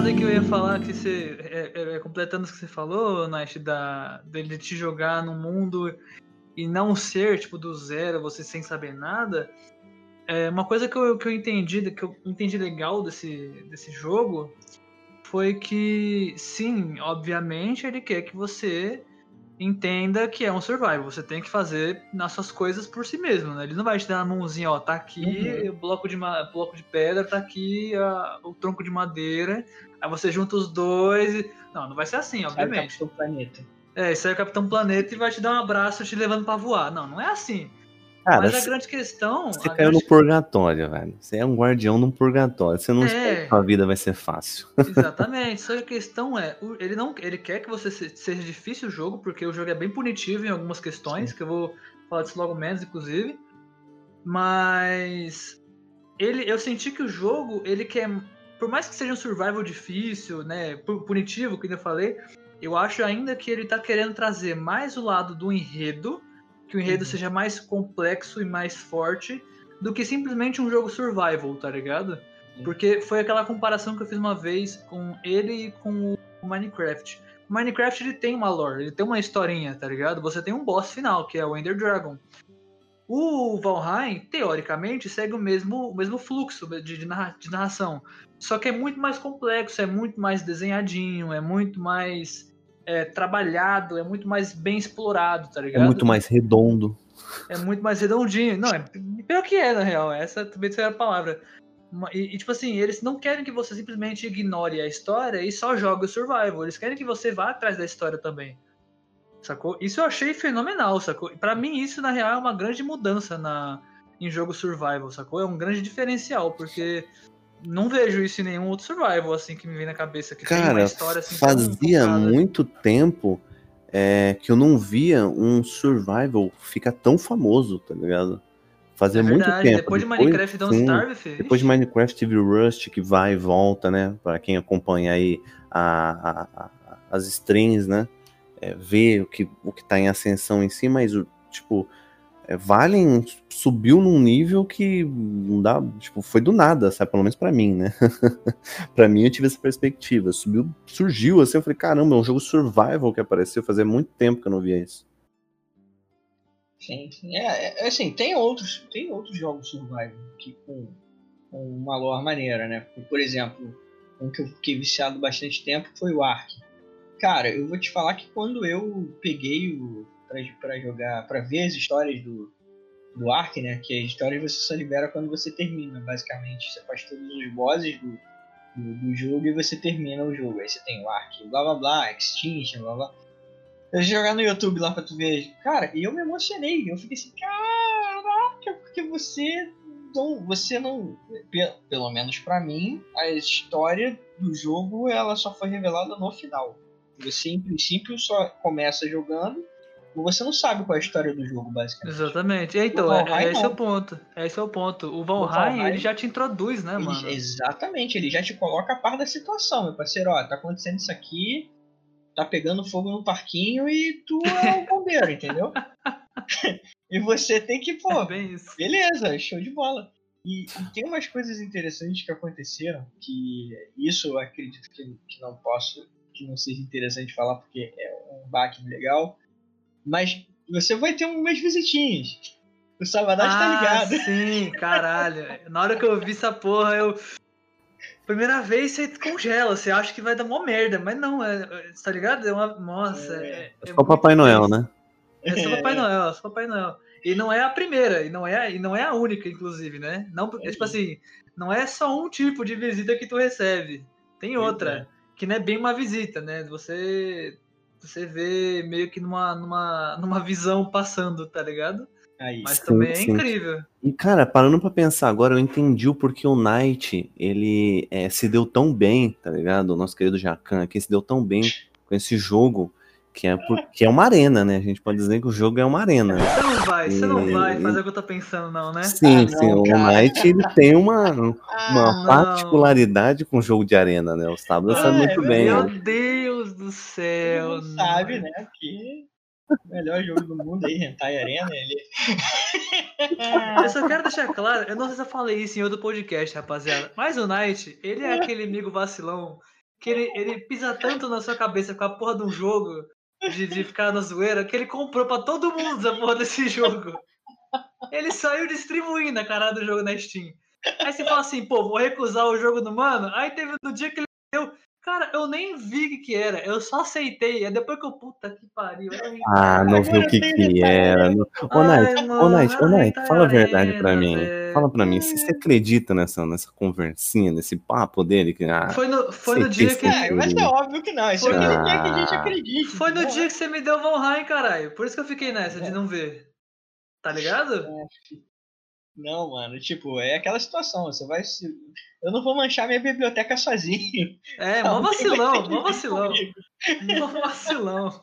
parada que eu ia falar que você. É, é, é completando o que você falou, Nash, da, dele te jogar no mundo e não ser, tipo, do zero, você sem saber nada, é uma coisa que eu, que eu entendi, que eu entendi legal desse, desse jogo foi que, sim, obviamente ele quer que você entenda que é um survival. Você tem que fazer nas suas coisas por si mesmo, né? Ele não vai te dar a mãozinha, ó, tá aqui uhum. o bloco de, bloco de pedra, tá aqui a, o tronco de madeira, aí você junta os dois. E... Não, não vai ser assim, obviamente. Sai o planeta. É, isso aí é o Capitão Planeta e vai te dar um abraço te levando para voar. Não, não é assim. Cara, Mas a grande questão. Você caiu grande... no purgatório, velho. Você é um guardião num purgatório. Você não é... espera que sua vida vai ser fácil. Exatamente. Só que a questão é, ele não, ele quer que você seja difícil o jogo, porque o jogo é bem punitivo em algumas questões, Sim. que eu vou falar disso logo menos, inclusive. Mas ele, eu senti que o jogo, ele quer, por mais que seja um survival difícil, né, punitivo, que eu falei, eu acho ainda que ele está querendo trazer mais o lado do enredo, que o enredo uhum. seja mais complexo e mais forte do que simplesmente um jogo survival, tá ligado? Porque foi aquela comparação que eu fiz uma vez com ele e com o Minecraft. O Minecraft ele tem uma lore, ele tem uma historinha, tá ligado? Você tem um boss final, que é o Ender Dragon. O Valheim, teoricamente, segue o mesmo, o mesmo fluxo de, de, narra, de narração. Só que é muito mais complexo, é muito mais desenhadinho, é muito mais é, trabalhado, é muito mais bem explorado, tá ligado? É muito mais redondo. É muito mais redondinho. Não, é pior que é, na real. Essa também seria a palavra. E, e, tipo assim, eles não querem que você simplesmente ignore a história e só jogue o survival. Eles querem que você vá atrás da história também. Sacou? Isso eu achei fenomenal, sacou? Para mim, isso na real é uma grande mudança na, em jogo survival, sacou? É um grande diferencial, porque não vejo isso em nenhum outro survival, assim, que me vem na cabeça. Que Cara, tem uma história, assim, fazia muito tempo é, que eu não via um survival ficar tão famoso, tá ligado? Fazia é muito tempo. Depois de Minecraft Don't sim, Starve, fez. Depois de Minecraft teve Rust, que vai e volta, né? Para quem acompanha aí a, a, a, as strings, né? é, ver o que, o que tá em ascensão em si, mas, tipo, é, Valen subiu num nível que não dá, tipo, foi do nada, sabe? Pelo menos para mim, né? para mim eu tive essa perspectiva. Subiu, surgiu assim, eu falei, caramba, é um jogo survival que apareceu, fazia muito tempo que eu não via isso. Sim, sim. É, é assim, tem outros, tem outros jogos survival que com, com uma lore maneira, né? Por exemplo, um que eu fiquei viciado bastante tempo foi o Ark. Cara, eu vou te falar que quando eu peguei o para jogar, para ver as histórias do, do Ark, né? Que as histórias você só libera quando você termina, basicamente. Você faz todos os bosses do, do, do jogo e você termina o jogo. Aí você tem o Ark, blá blá blá, Extinction, blá blá. Eu jogar no YouTube lá pra tu ver. Cara, e eu me emocionei. Eu fiquei assim, caraca, porque você. Você não. Pelo menos para mim, a história do jogo ela só foi revelada no final. Você, em princípio, só começa jogando você não sabe qual é a história do jogo, basicamente. Exatamente. Então, é, Valheim, é, esse é o ponto. Esse é o ponto. O Valheim, o Valheim ele já te introduz, né, ele, mano? Exatamente, ele já te coloca a par da situação, meu parceiro. Ó, tá acontecendo isso aqui, tá pegando fogo no parquinho e tu é o bombeiro, entendeu? e você tem que, pô, é beleza, show de bola. E, e, tem umas coisas interessantes que aconteceram, que isso eu acredito que, que não posso que não seja interessante falar porque é um baque legal. Mas você vai ter umas visitinhas. O Sabadão tá ah, tá ligado. Sim, caralho. Na hora que eu vi essa porra, eu. Primeira vez você congela, você acha que vai dar uma merda, mas não, é, é tá ligado? É uma. Nossa. É, é, é só o Papai Noel, né? É só Papai Noel, é só Papai Noel. E não é a primeira, e não é, e não é a única, inclusive, né? Não, é, tipo assim, não é só um tipo de visita que tu recebe. Tem outra que não é bem uma visita, né? Você você vê meio que numa, numa, numa visão passando, tá ligado? Aí, Mas sim, também é sim. incrível. E, cara, parando pra pensar agora, eu entendi o porquê o Knight, ele é, se deu tão bem, tá ligado? O nosso querido Jacan aqui se deu tão bem com esse jogo, que é, por, que é uma arena, né? A gente pode dizer que o jogo é uma arena. Você não vai, você não vai fazer o que eu tô pensando, não, né? Sim, ah, sim. Não, o Knight ele tem uma, uma ah, particularidade com o jogo de arena, né? Os Tablas sabem muito bem. Meu né? Deus do céu! Você sabe, né? Que o melhor jogo do mundo aí, Hentai Arena, ele. eu só quero deixar claro, eu não sei se eu falei isso em outro podcast, rapaziada, mas o Knight, ele é aquele amigo vacilão que ele, ele pisa tanto na sua cabeça com a porra de um jogo de, de ficar na zoeira que ele comprou pra todo mundo a porra desse jogo. Ele saiu distribuindo a cara do jogo na Steam. Aí você fala assim, pô, vou recusar o jogo do mano. Aí teve no dia que ele deu. Cara, eu nem vi o que, que era, eu só aceitei. É depois que eu, puta que pariu. Ah, não vi o que que era. Ô, Night, ô, Night, ô, Night, fala a verdade pra mim. Fala pra mim, você acredita nessa, nessa conversinha, nesse papo dele? Que, ah, foi no, foi no dia que. É, mas é óbvio que não. Isso foi, aqui quer que a gente acredite. Foi no dia que você me deu Valheim, caralho. Por isso que eu fiquei nessa de não ver. Tá ligado? Não, mano, tipo, é aquela situação, você vai se. Eu não vou manchar minha biblioteca sozinho. É, mó vacilão, mó vacilão. Mó vacilão.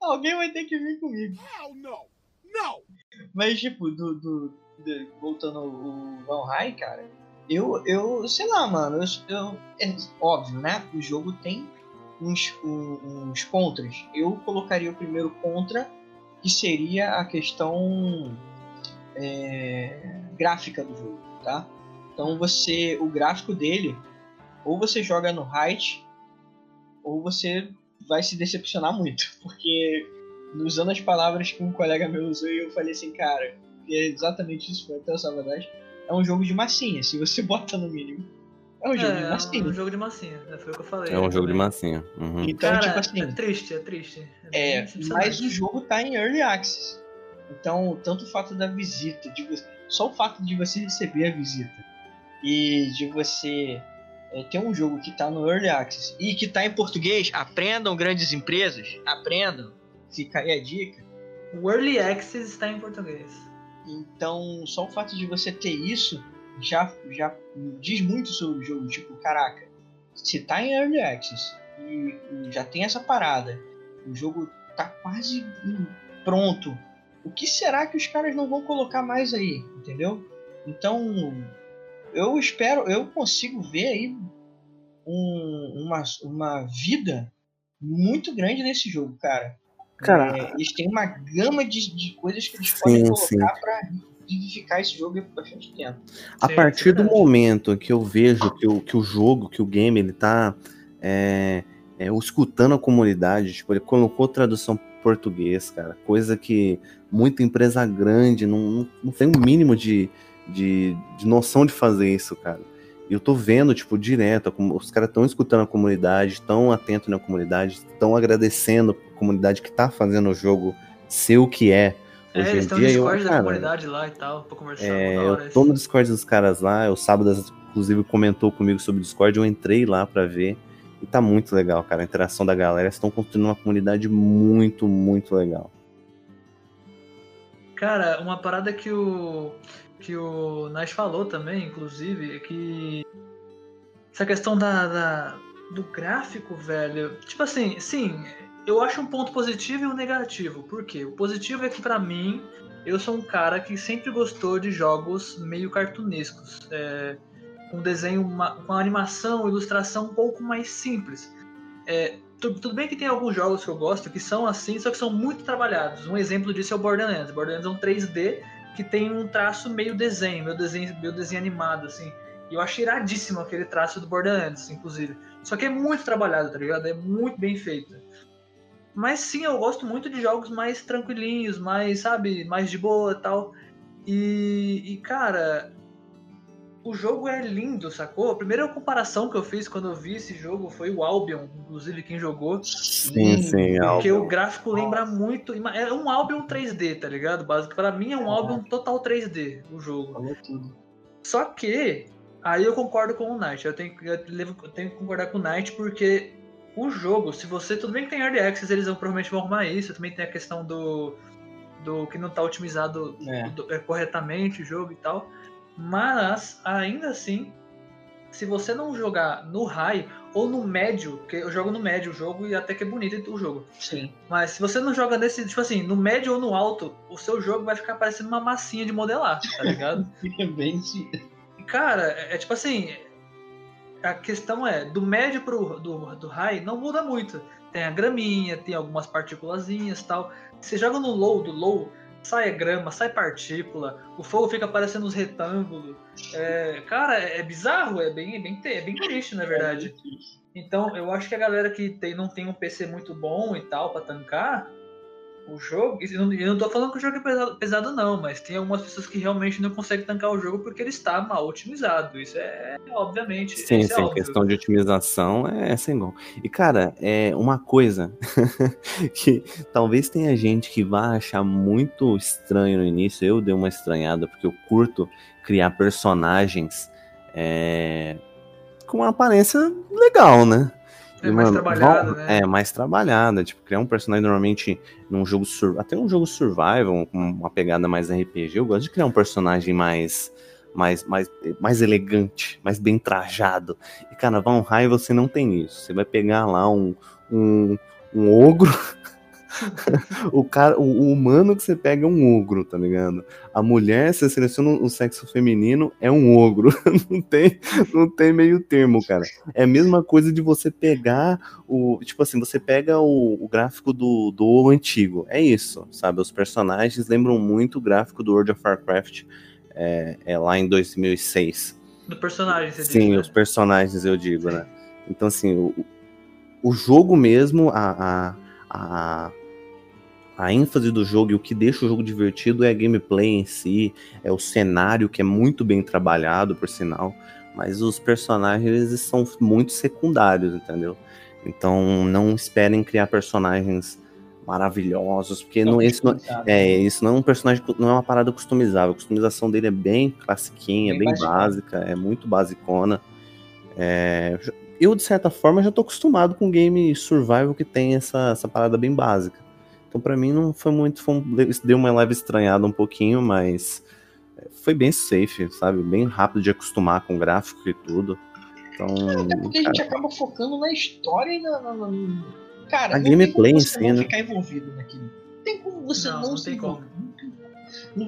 Alguém vai ter que vir comigo. Não, não! Mas, tipo, do, do, do voltando ao Valheim, cara, eu, eu, sei lá, mano, eu, eu, é óbvio, né? O jogo tem uns, uns contras. Eu colocaria o primeiro contra, que seria a questão é, gráfica do jogo, tá? Então você, o gráfico dele, ou você joga no height, ou você vai se decepcionar muito, porque usando as palavras que um colega meu usou, eu falei assim, cara, é exatamente isso, foi até essa verdade. É um jogo de massinha, se você bota no mínimo. É um jogo é, de massinha. É um jogo de massinha, né? foi o que eu falei. É um jogo de massinha. Uhum. Então, Cara, tipo assim. é triste, é triste. É, bem mas o jogo tá em early access. Então, tanto o fato da visita, de você, só o fato de você receber a visita e de você é, ter um jogo que tá no early access e que tá em português, aprendam grandes empresas, aprendam. Fica aí a dica. O Early Access está em português. Então, só o fato de você ter isso já, já diz muito sobre o jogo. Tipo, caraca, se tá em Early Access e, já tem essa parada, o jogo tá quase pronto, o que será que os caras não vão colocar mais aí? Entendeu? Então, eu espero, eu consigo ver aí um, uma, uma vida muito grande nesse jogo, cara. Cara, É, eles têm uma gama de, de coisas que eles Sim, podem colocar pra vivificar esse jogo por bastante tempo. A partir do momento que eu vejo que o, que o jogo, que o game, ele tá é, é, escutando a comunidade, tipo, ele colocou tradução português, cara, coisa que muita empresa grande não, não, tem o mínimo de, de, de noção de fazer isso, cara. E eu tô vendo, tipo, direto, os caras estão escutando a comunidade, estão atentos na comunidade, estão agradecendo a comunidade que tá fazendo o jogo ser o que é. É, Hoje eles estão no dia, eu, Discord da cara, comunidade lá e tal, pra conversar. é, eu tô no Discord dos caras lá, o Sábado, inclusive, comentou comigo sobre o Discord, eu entrei lá pra ver. E tá muito legal, cara. A interação da galera. Estão construindo uma comunidade muito, muito legal. Cara, uma parada que o que o Nash falou também, inclusive, é que essa questão da, da- do gráfico, velho, tipo assim, sim, eu acho um ponto positivo e um negativo. Por quê? O positivo é que pra mim eu sou um cara que sempre gostou de jogos meio cartunescos, é, com desenho, uma- com animação, ilustração um pouco mais simples. É, tu- tudo bem que tem alguns jogos que eu gosto que são assim, só que são muito trabalhados. Um exemplo disso é o Borderlands. Borderlands é um 3D que tem um traço meio desenho, meu desenho, meu desenho animado, assim. E eu achei iradíssimo aquele traço do Borderlands, inclusive. Só que é muito trabalhado, tá ligado? É muito bem feito. Mas sim, eu gosto muito de jogos mais tranquilinhos, mais, sabe, mais de boa tal. E, e, cara, o jogo é lindo, sacou? A primeira comparação que eu fiz quando eu vi esse jogo foi o Albion, inclusive quem jogou. Sim, sim, Porque Albion. o gráfico lembra muito. É um Albion 3D, tá ligado? Básico. Pra mim é um Albion total 3D o jogo. Tudo. Só que, aí eu concordo com o Knight. Eu tenho, eu tenho que concordar com o Knight porque o jogo, se você. Tudo bem que tem Early Access, eles vão, provavelmente vão arrumar isso. Também tem a questão do. do que não tá otimizado É. do- é, corretamente o jogo e tal. Mas, ainda assim, se você não jogar no high ou no médio, que eu jogo no médio o jogo e até que é bonito o jogo. Sim. Mas se você não joga nesse, tipo assim, no médio ou no alto, o seu jogo vai ficar parecendo uma massinha de modelar, tá ligado? É bem Cara, é, é tipo assim, a questão é, do médio pro do, do high não muda muito. Tem a graminha, tem algumas partículazinhas e tal. Você joga no low, do low, sai grama, sai partícula, o fogo fica parecendo uns retângulos. É, cara, é, é bizarro, é bem, é bem, é bem triste, na verdade. Então, eu acho que a galera que tem, não tem um PC muito bom e tal pra tancar o jogo, e eu não, eu não tô falando que o jogo é pesado, pesado, não, mas tem algumas pessoas que realmente não conseguem tancar o jogo porque ele está mal otimizado. Isso é, obviamente. Sim, isso é sim, óbvio. questão de otimização é sem igual. E, cara, é uma coisa que talvez tenha gente que vá achar muito estranho no início. Eu dei uma estranhada, porque eu curto criar personagens é, com uma aparência legal, né? É mais mano, trabalhado, vão- né? É, mais trabalhada. Tipo, criar um personagem normalmente num jogo até um jogo survival, com uma pegada mais RPG. Eu gosto de criar um personagem mais mais, mais, mais elegante, mais bem trajado. E, cara, Valheim você não tem isso. Você vai pegar lá um, um, um ogro o cara, o, o, humano que você pega é um ogro, tá ligado? A mulher, você seleciona o sexo feminino, é um ogro. não tem, não tem meio termo, cara. É a mesma coisa de você pegar o, tipo assim, você pega o, o gráfico do, do antigo. É isso, sabe? Os personagens lembram muito o gráfico do World of Warcraft é, é lá em 2006. Do personagem, você Sim, diz, né? os personagens eu digo, né? Então, assim, o, o jogo mesmo, a, a, a, a ênfase do jogo e o que deixa o jogo divertido é a gameplay em si, é o cenário que é muito bem trabalhado, por sinal, mas os personagens são muito secundários, entendeu? Então não esperem criar personagens maravilhosos, porque não, esse não, é, isso não é um personagem, não é uma parada customizável. A customização dele é bem classiquinha, bem, bem básica, é muito basicona. É, eu, de certa forma, já tô acostumado com game survival que tem essa, essa parada bem básica. Então, para mim, não foi muito. Foi um, deu uma leve estranhada um pouquinho, mas foi bem safe, sabe? Bem rápido de acostumar com o gráfico e tudo. Então, Até porque cara, a gente acaba focando na história e na. na, na... Cara, a gameplay em si, né? ficar envolvido naquilo. Não tem como você não, não, não se envolver.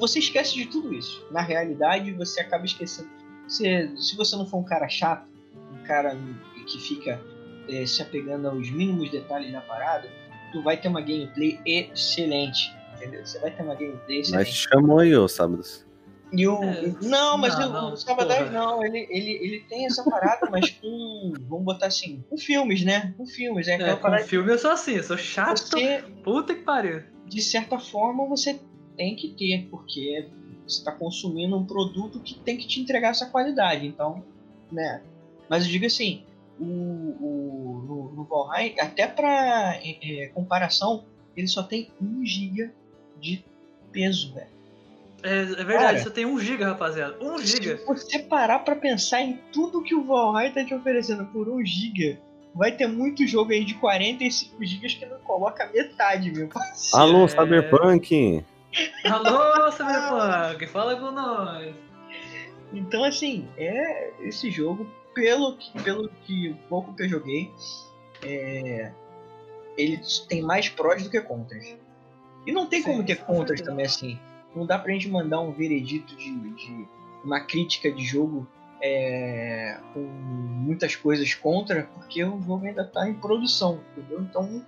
Você esquece de tudo isso. Na realidade, você acaba esquecendo. Você, se você não for um cara chato, um cara que fica é, se apegando aos mínimos detalhes da parada, tu vai ter uma gameplay excelente. Entendeu? Você vai ter uma gameplay excelente. Mas chamou aí, ô Sábados. E o... É, não, mas não, não, o Sabadão não, ele, ele, ele tem essa parada, mas com. Vamos botar assim, com filmes, né? Com filmes. É, é com parada... filme eu sou assim, eu sou chato. Você, Puta que pariu. De certa forma, você tem que ter, porque você está consumindo um produto que tem que te entregar essa qualidade. Então, né? Mas eu digo assim, o, o, no, no Valheim, até para é, é, comparação, ele só tem 1 GB de peso, velho. É, é verdade, Cara, tem 1 GB, rapaziada. 1 GB. Se você parar pra pensar em tudo que o Valheim tá te oferecendo por 1 GB, vai ter muito jogo aí de 45 GB que não coloca metade, meu parceiro. Alô, é... Cyberpunk! Alô, Cyberpunk, fala com nós! Então, assim, é esse jogo, pelo pelo que pouco que eu joguei, é, ele tem mais prós do que contras. E não tem Sim, como ter contras também assim. Não dá pra gente mandar um veredito de, de uma crítica de jogo é, com muitas coisas contra, porque o jogo ainda tá em produção, entendeu? Então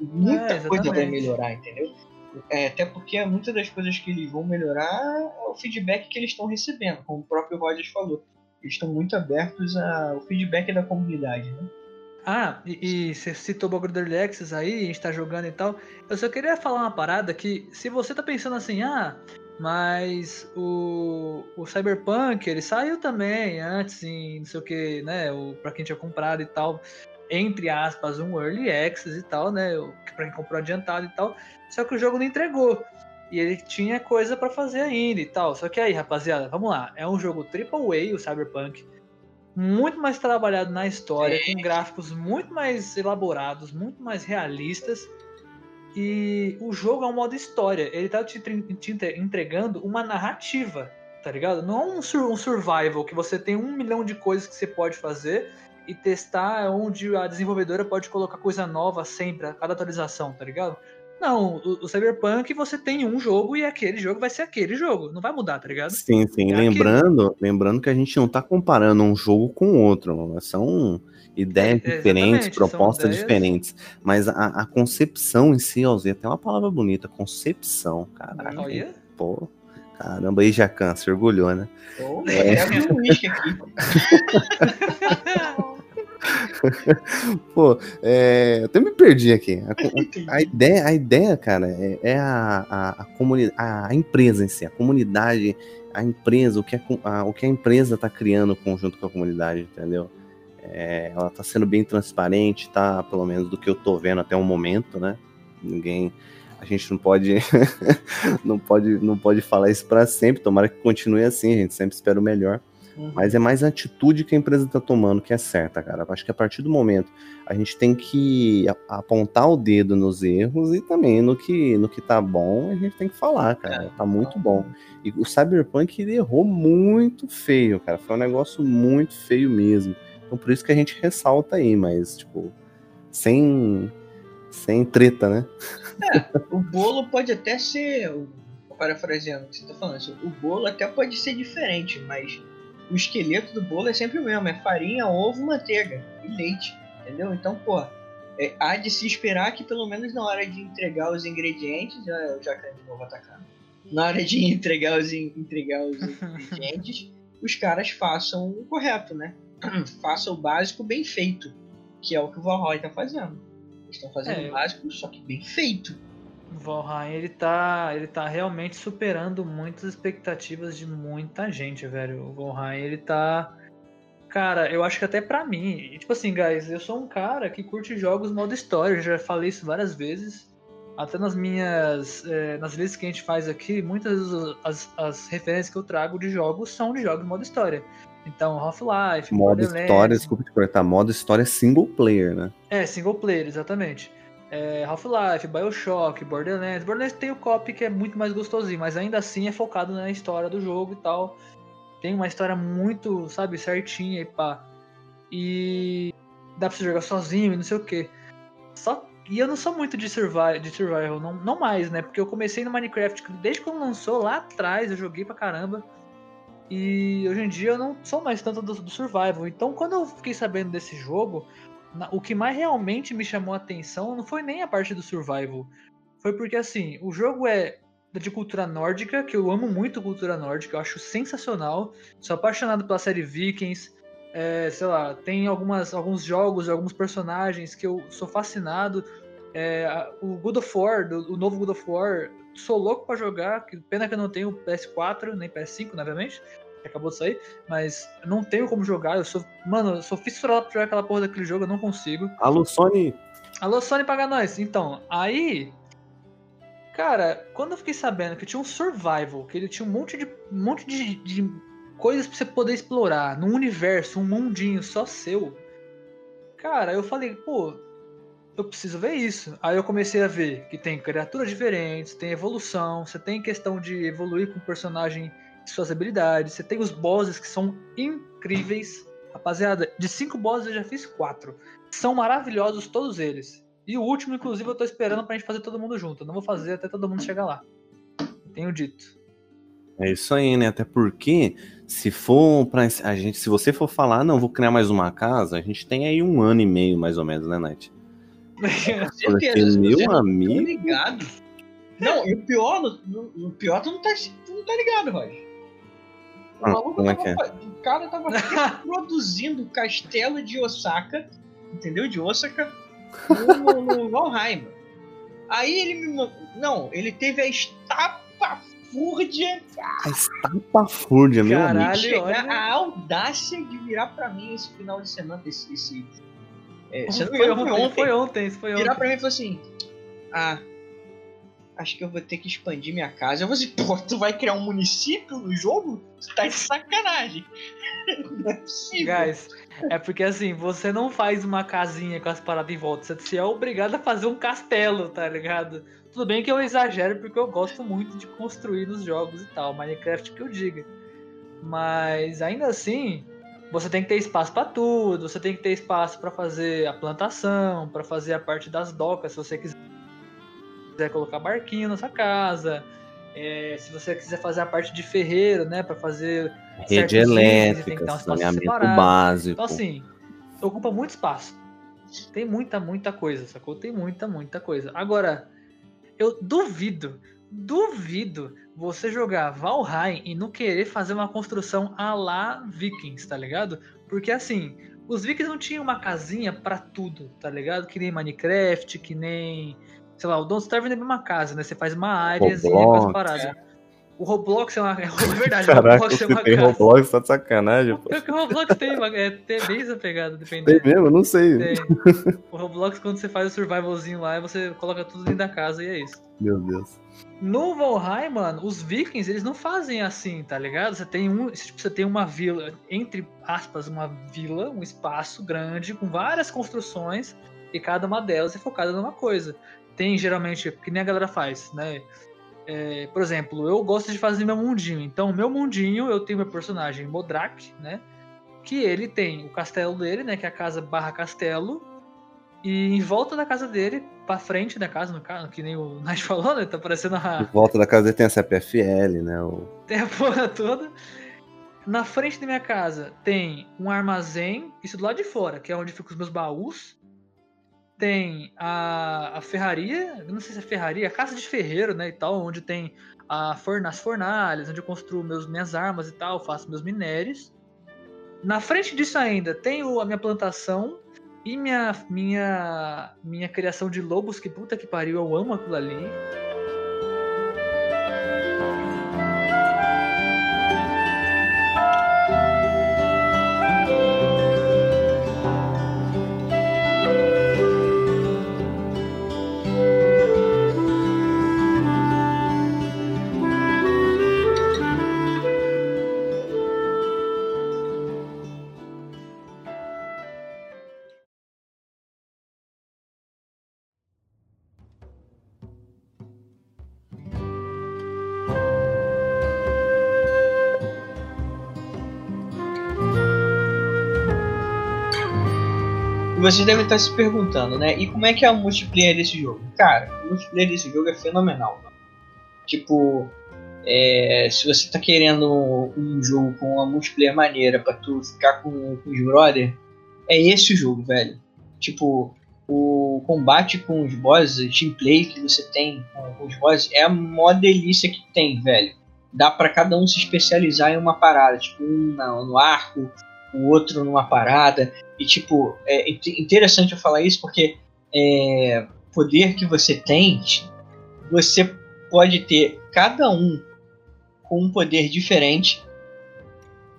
muita é, coisa vai melhorar, entendeu? É, até porque muitas das coisas que eles vão melhorar é o feedback que eles estão recebendo, como o próprio Rogers falou. Eles estão muito abertos ao feedback da comunidade, né? Ah, e, e você citou o bagulho do Early Access aí, a gente tá jogando e tal. Eu só queria falar uma parada que, se você tá pensando assim, ah, mas o, o Cyberpunk, ele saiu também antes, em não sei o que, né, o, pra quem tinha comprado e tal, entre aspas, um Early Access e tal, né, pra quem comprou adiantado e tal, só que o jogo não entregou. E ele tinha coisa para fazer ainda e tal. Só que aí, rapaziada, vamos lá. É um jogo AAA, o Cyberpunk muito mais trabalhado na história, com gráficos muito mais elaborados, muito mais realistas. E o jogo é um modo história. Ele tá te, te entregando uma narrativa, tá ligado? Não é um, sur um survival que você tem um milhão de coisas que você pode fazer e testar onde a desenvolvedora pode colocar coisa nova sempre, a cada atualização, tá ligado? Não, o, o, Cyberpunk você tem um jogo e aquele jogo vai ser aquele jogo, não vai mudar, tá ligado? Sim, sim. É lembrando, lembrando que a gente não tá comparando um jogo com outro, são ideias é, diferentes, propostas ideias... diferentes, mas a, a, concepção em si, ó, tem uma palavra bonita, concepção, caraca. Olha. Pô, caramba, aí já cansa, orgulhou, né? Oh, é. um aqui. Pô, é, eu até me perdi aqui. A, a ideia, a ideia, cara, é, é a, a, a, comunidade, a empresa em si, a comunidade, a empresa, o que a, o que a empresa tá criando conjunto com a comunidade, entendeu? É, ela tá sendo bem transparente, tá? Pelo menos do que eu tô vendo até o momento, né? Ninguém. A gente não pode, não pode, não pode falar isso para sempre. Tomara que continue assim. A gente sempre espera o melhor. Uhum. Mas é mais a atitude que a empresa está tomando que é certa, cara. Acho que a partir do momento a gente tem que apontar o dedo nos erros e também no que, no que tá bom, a gente tem que falar, cara. É, tá muito bom. E o Cyberpunk ele errou muito feio, cara. Foi um negócio muito feio mesmo. Então por isso que a gente ressalta aí, mas, tipo, sem, sem treta, né? É, o bolo pode até ser. Parafraseando o que você tá falando, assim, o bolo até pode ser diferente, mas o esqueleto do bolo é sempre o mesmo: é farinha, ovo, manteiga e leite. Entendeu? Então, pô, é, há de se esperar que pelo menos na hora de entregar os ingredientes, já, já de novo atacando, na hora de entregar os, entregar os ingredientes, os caras façam o correto, né? Façam o básico bem feito, que é o que o Valhalla tá fazendo. Eles estão fazendo é, o básico, só que bem feito. O Valheim, ele tá, ele tá realmente superando muitas expectativas de muita gente, velho. O Valheim, ele tá Cara, eu acho que até pra mim, tipo assim, guys, eu sou um cara que curte jogos modo história, eu já falei isso várias vezes. Até nas minhas. É, nas listas que a gente faz aqui, muitas as, as referências que eu trago de jogos são de jogos modo história. Então, Half-Life, Modo história, desculpa te cortar, modo história single player, né? É, single player, exatamente. É, Half-Life, Bioshock, Borderlands. Borderlands tem o copy que é muito mais gostosinho, mas ainda assim é focado na história do jogo e tal. Tem uma história muito, sabe, certinha e pá. E dá pra você jogar sozinho e não sei o que. Só e eu não sou muito de survival, de survival não, não mais, né? Porque eu comecei no Minecraft desde quando lançou lá atrás, eu joguei pra caramba. E hoje em dia eu não sou mais tanto do, do survival. Então quando eu fiquei sabendo desse jogo, o que mais realmente me chamou a atenção não foi nem a parte do survival. Foi porque assim, o jogo é de cultura nórdica, que eu amo muito cultura nórdica, eu acho sensacional. Sou apaixonado pela série Vikings. É, sei lá, tem algumas, alguns jogos, alguns personagens que eu sou fascinado. É, o God of War, do, o novo God of War, sou louco para jogar. Que pena que eu não tenho PS4 nem PS5, obviamente, que acabou de sair, mas não tenho como jogar. Eu sou, mano, eu sou fissurado pra jogar aquela porra daquele jogo, eu não consigo. Alô, Sony! Alô, Sony, paga nós! Então, aí Cara, quando eu fiquei sabendo que tinha um survival, que ele tinha um monte de, um monte de, de coisas pra você poder explorar, num universo, um mundinho só seu. Cara, eu falei, pô, eu preciso ver isso. Aí eu comecei a ver que tem criaturas diferentes, tem evolução, você tem questão de evoluir com o personagem suas habilidades, você tem os bosses que são incríveis. Rapaziada, de cinco bosses eu já fiz quatro. São maravilhosos todos eles. E o último, inclusive, eu tô esperando pra gente fazer todo mundo junto. Eu não vou fazer até todo mundo chegar lá. Tenho dito. É isso aí, né? Até porque se for para a gente, se você for falar, não, vou criar mais uma casa, a gente tem aí um ano e meio mais ou menos, né, Night? Porque, meu amigo. ligado. Não, e o pior, o pior tu não tá, tu não tá ligado, Roger. O, ah, maluco é tava, é? o cara tava produzindo o castelo de Osaka, entendeu? De Osaka, no, no Valheim. Aí ele me. Não, ele teve a estapafúrdia. A estapafúrdia, meu Caralho, amigo. Chegar a audácia de virar pra mim esse final de semana. Esse. esse é, foi, foi, ontem, foi ontem. Foi ontem, foi ontem. Virar pra mim e falou assim: Ah, acho que eu vou ter que expandir minha casa. Eu vou assim, pô, tu vai criar um município no jogo? Tu tá de sacanagem. Não é possível. Guys, é porque assim, você não faz uma casinha com as paradas em volta. Você é obrigado a fazer um castelo, tá ligado? Tudo bem que eu exagero porque eu gosto muito de construir nos jogos e tal. Minecraft que eu diga. Mas ainda assim, você tem que ter espaço para tudo. Você tem que ter espaço para fazer a plantação, para fazer a parte das docas, se você quiser quiser colocar barquinho na sua casa, é, se você quiser fazer a parte de ferreiro, né, para fazer rede elétrica, um saneamento básico. Então assim, ocupa muito espaço. Tem muita, muita coisa, sacou? Tem muita, muita coisa. Agora, eu duvido, duvido você jogar Valheim e não querer fazer uma construção a lá Vikings, tá ligado? Porque assim, os Vikings não tinham uma casinha para tudo, tá ligado? Que nem Minecraft, que nem sei lá, o Don't Starve é a mesma casa, né? Você faz uma área com as paradas. O Roblox é uma. É verdade, Caraca, o Roblox é uma tem casa. Roblox tá de sacanagem, pô. O Roblox tem, é, tem bem essa pegada, dependendo. Tem mesmo? Não sei. Tem. O Roblox, quando você faz o survivalzinho lá, você coloca tudo dentro da casa e é isso. Meu Deus. No Valheim, mano, os vikings, eles não fazem assim, tá ligado? Você tem um, tipo, você tem uma vila, entre aspas, uma vila, um espaço grande com várias construções e cada uma delas é focada numa coisa tem geralmente, que nem a galera faz, né? É, por exemplo, eu gosto de fazer meu mundinho. Então, meu mundinho, eu tenho meu personagem Modrak, né? Que ele tem o castelo dele, né? Que é a casa barra castelo. E em volta da casa dele pra frente da casa, no caso, que nem o Nath falou, né? Tá parecendo a. Em volta da casa tem a CPFL, né? O... Tem a porra toda. Na frente da minha casa tem um armazém, isso do lado de fora, que é onde ficam os meus baús. Tem a, a ferraria, não sei se é ferraria, a casa de ferreiro, né, e tal, onde tem a forna, as fornalhas, onde eu construo meus, minhas armas e tal, faço meus minérios. Na frente disso ainda tem a minha plantação e minha, minha, minha criação de lobos, que puta que pariu, eu amo aquilo ali. Vocês devem estar se perguntando, né? E como é que é o multiplayer desse jogo? Cara, o multiplayer desse jogo é fenomenal. Tipo, é, se você tá querendo um jogo com uma multiplayer maneira pra tu ficar com, com os brother, é esse o jogo, velho. Tipo, o combate com os bosses, o teamplay que você tem com os bosses é a maior delícia que tem, velho. Dá para cada um se especializar em uma parada, tipo, um no arco, o outro numa parada. E, tipo, é interessante eu falar isso porque é, poder que você tem, você pode ter cada um com um poder diferente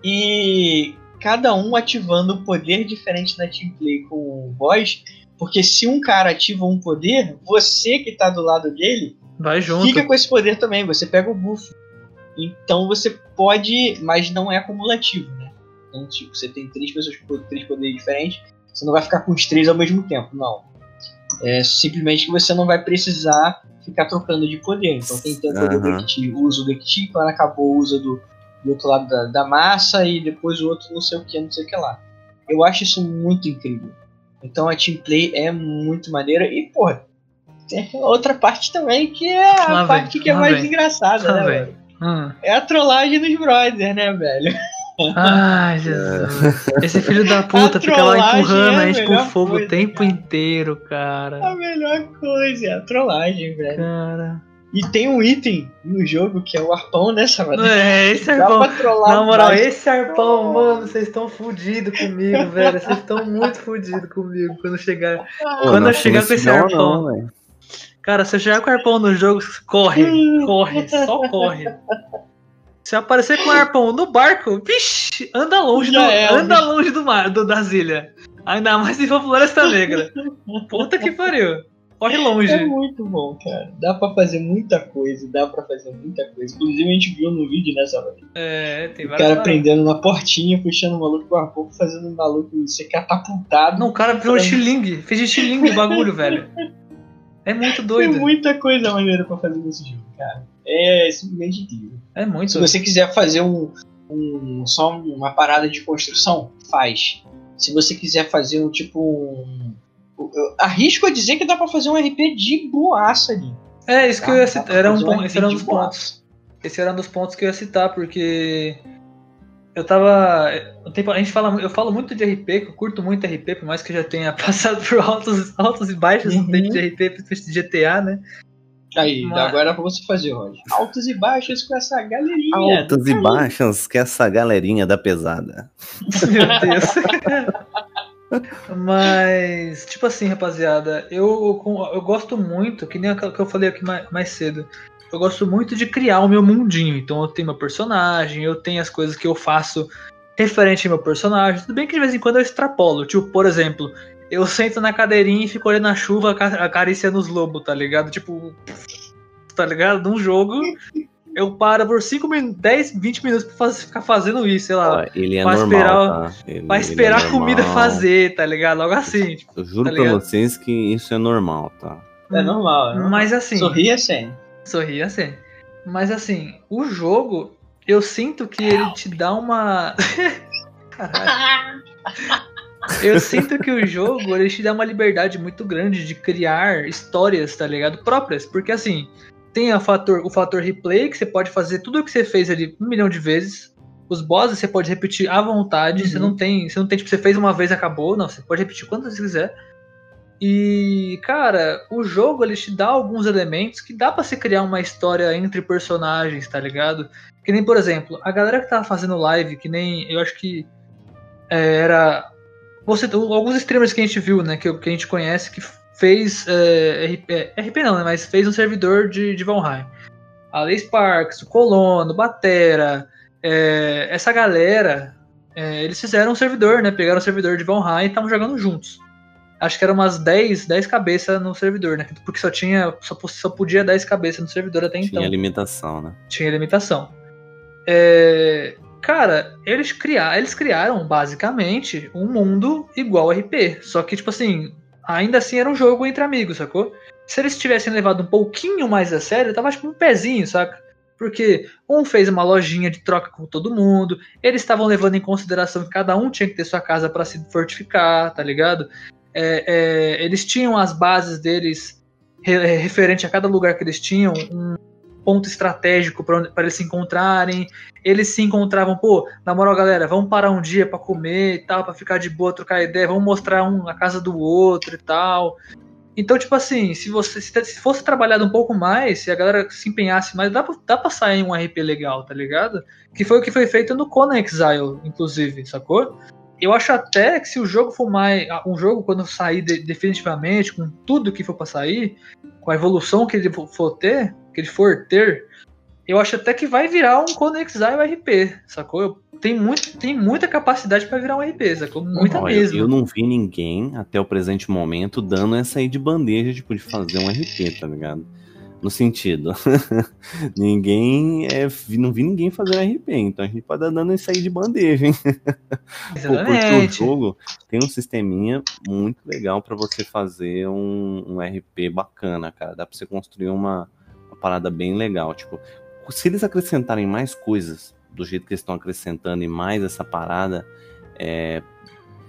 e cada um ativando um poder diferente na teamplay com voz, porque se um cara ativa um poder, você que tá do lado dele Vai junto. fica com esse poder também, você pega o buff. Então você pode, mas não é acumulativo, né? Então, tipo, você tem três pessoas com três poderes diferentes, você não vai ficar com os três ao mesmo tempo, não. É simplesmente que você não vai precisar ficar trocando de poder. Então tem tempo uhum. do Dekti, usa o Dekti, quando acabou usa do, do outro lado da, da, massa e depois o outro não sei o que, não sei o que lá. Eu acho isso muito incrível. Então a team play é muito maneira e, pô, tem outra parte também que é a Lá parte vem, que é mais vem. engraçada, Lá né, vem. velho? Hum. É a trollagem dos brothers, né, velho? Ai, Jesus. Esse filho da puta fica lá empurrando é a gente pro melhor fogo coisa, o tempo cara. inteiro, cara. A melhor coisa é a trollagem, velho. Cara. E tem um item no jogo que é o arpão, né, Samara? É, esse Dá arpão. Na moral, mais. esse arpão, mano, vocês estão fudidos comigo, velho. Vocês estão muito fudidos comigo quando chegar. Pô, Quando não eu chegar com esse arpão. não. Cara, se eu chegar com o arpão no jogo, corre, corre, só corre. Se eu aparecer com o arpão no barco, vixi, anda longe, do, é, anda bicho. longe do mar, do, das ilhas. Ainda mais se for Floresta Negra. Puta que pariu. Corre longe. É muito bom, cara. Dá pra fazer muita coisa, dá pra fazer muita coisa. Inclusive a gente viu no vídeo, né, Samara? É, tem O várias cara prendendo na portinha, puxando o maluco com o arpão, fazendo o maluco ser catapultado. Não, o cara virou estilingue. Fez estilingue o bagulho, velho. É muito Tem doido. muita coisa maneira pra fazer nesse jogo, cara. É simplesmente incrível. É muito Se você quiser fazer um, um- só uma parada de construção, faz. Se você quiser fazer um tipo um. Eu arrisco a dizer que dá pra fazer um RP de boaça ali. É, isso que eu ia citar. Era um RP esse era um dos boaça. pontos. Esse era um dos pontos que eu ia citar, porque eu tava. a gente fala, eu falo muito de RP, eu curto muito RP, por mais que eu já tenha passado por altos, altos e baixos no Uhum. tempo de RP, principalmente de GTA, né? Aí, Mas- agora é pra você fazer, Roger. Altos e baixos com essa galerinha. Altas e baixas que essa galerinha da pesada. Meu Deus. Mas, tipo assim, rapaziada, eu, eu gosto muito, que nem aquilo que eu falei aqui mais, mais cedo. Eu gosto muito de criar o meu mundinho. Então eu tenho meu personagem, eu tenho as coisas que eu faço referente ao meu personagem. Tudo bem que de vez em quando eu extrapolo. Tipo, por exemplo, eu sento na cadeirinha e fico olhando a chuva aca- acariciando os lobos, tá ligado? Tipo, tá ligado? Num jogo, eu paro por 5 minutos, 10, 20 minutos pra faz- ficar fazendo isso, sei lá. Ó, ele é Pra normal, esperar- tá? Ele- Pra ele é esperar a comida normal. fazer, tá ligado? Logo assim. Tipo, Eu juro tá pra vocês que isso é normal, tá? É normal, é normal. Mas assim. Sorria assim. Sorri assim. Mas assim, o jogo, eu sinto que ele te dá uma. Caralho. Eu sinto que o jogo ele te dá uma liberdade muito grande de criar histórias, tá ligado? Próprias. Porque assim, tem a fator, o fator replay, que você pode fazer tudo o que você fez ali um milhão de vezes. Os bosses você pode repetir à vontade. Uhum. Você não tem. Você não tem, tipo, você fez uma vez acabou. Não, você pode repetir quantas você quiser. E, cara, o jogo ele te dá alguns elementos que dá para se criar uma história entre personagens, tá ligado? Que nem, por exemplo, a galera que tava fazendo live, que nem. Eu acho que é, era. Você, alguns streamers que a gente viu, né? Que, que a gente conhece, que fez. É, RP, é, RP não, né? Mas fez um servidor de, de Valheim. A Lei Sparks, o Colono, Batera. É, essa galera. Eles fizeram um servidor, né? Pegaram o servidor de Valheim e estavam jogando juntos acho que eram umas 10, 10 cabeças no servidor, né? Porque só tinha. Só, só podia 10 cabeças no servidor até tinha então. Tinha limitação, né? Tinha limitação. É, cara, eles, criar, eles criaram basicamente um mundo igual RP. Só que, tipo assim, ainda assim era um jogo entre amigos, sacou? Se eles tivessem levado um pouquinho mais a sério, tava tipo um pezinho, saca? Porque um fez uma lojinha de troca com todo mundo, eles estavam levando em consideração que cada um tinha que ter sua casa para se fortificar, tá ligado? é, é, eles tinham as bases deles re, referente a cada lugar que eles tinham, um ponto estratégico para eles se encontrarem. Eles se encontravam, pô, na moral, galera, vamos parar um dia para comer e tal, para ficar de boa, trocar ideia, vamos mostrar um a casa do outro e tal. Então, tipo assim, se você se fosse trabalhado um pouco mais, se a galera se empenhasse mais, dá pra, dá pra sair um RP legal, tá ligado? Que foi o que foi feito no Conan Exile, inclusive, sacou? Eu acho até que se o jogo for mais. Um jogo, quando sair de, definitivamente, com tudo que for pra sair, com a evolução que ele for ter, que ele for ter, eu acho até que vai virar um Conan Exile RP, sacou? Tem, muito, tem muita capacidade para virar um RP, sacou? Muita Olha, mesmo. Eu não vi ninguém, até o presente momento, dando essa aí de bandeja tipo, de fazer um RP, tá ligado? no sentido. ninguém é, não vi ninguém fazendo RP, então a gente pode dar dando isso aí de bandeja, hein? Porque o jogo tem um sisteminha muito legal para você fazer um, um, RP bacana, cara. Dá para você construir uma, uma parada bem legal. Tipo, se eles acrescentarem mais coisas do jeito que eles estão acrescentando e mais essa parada, é,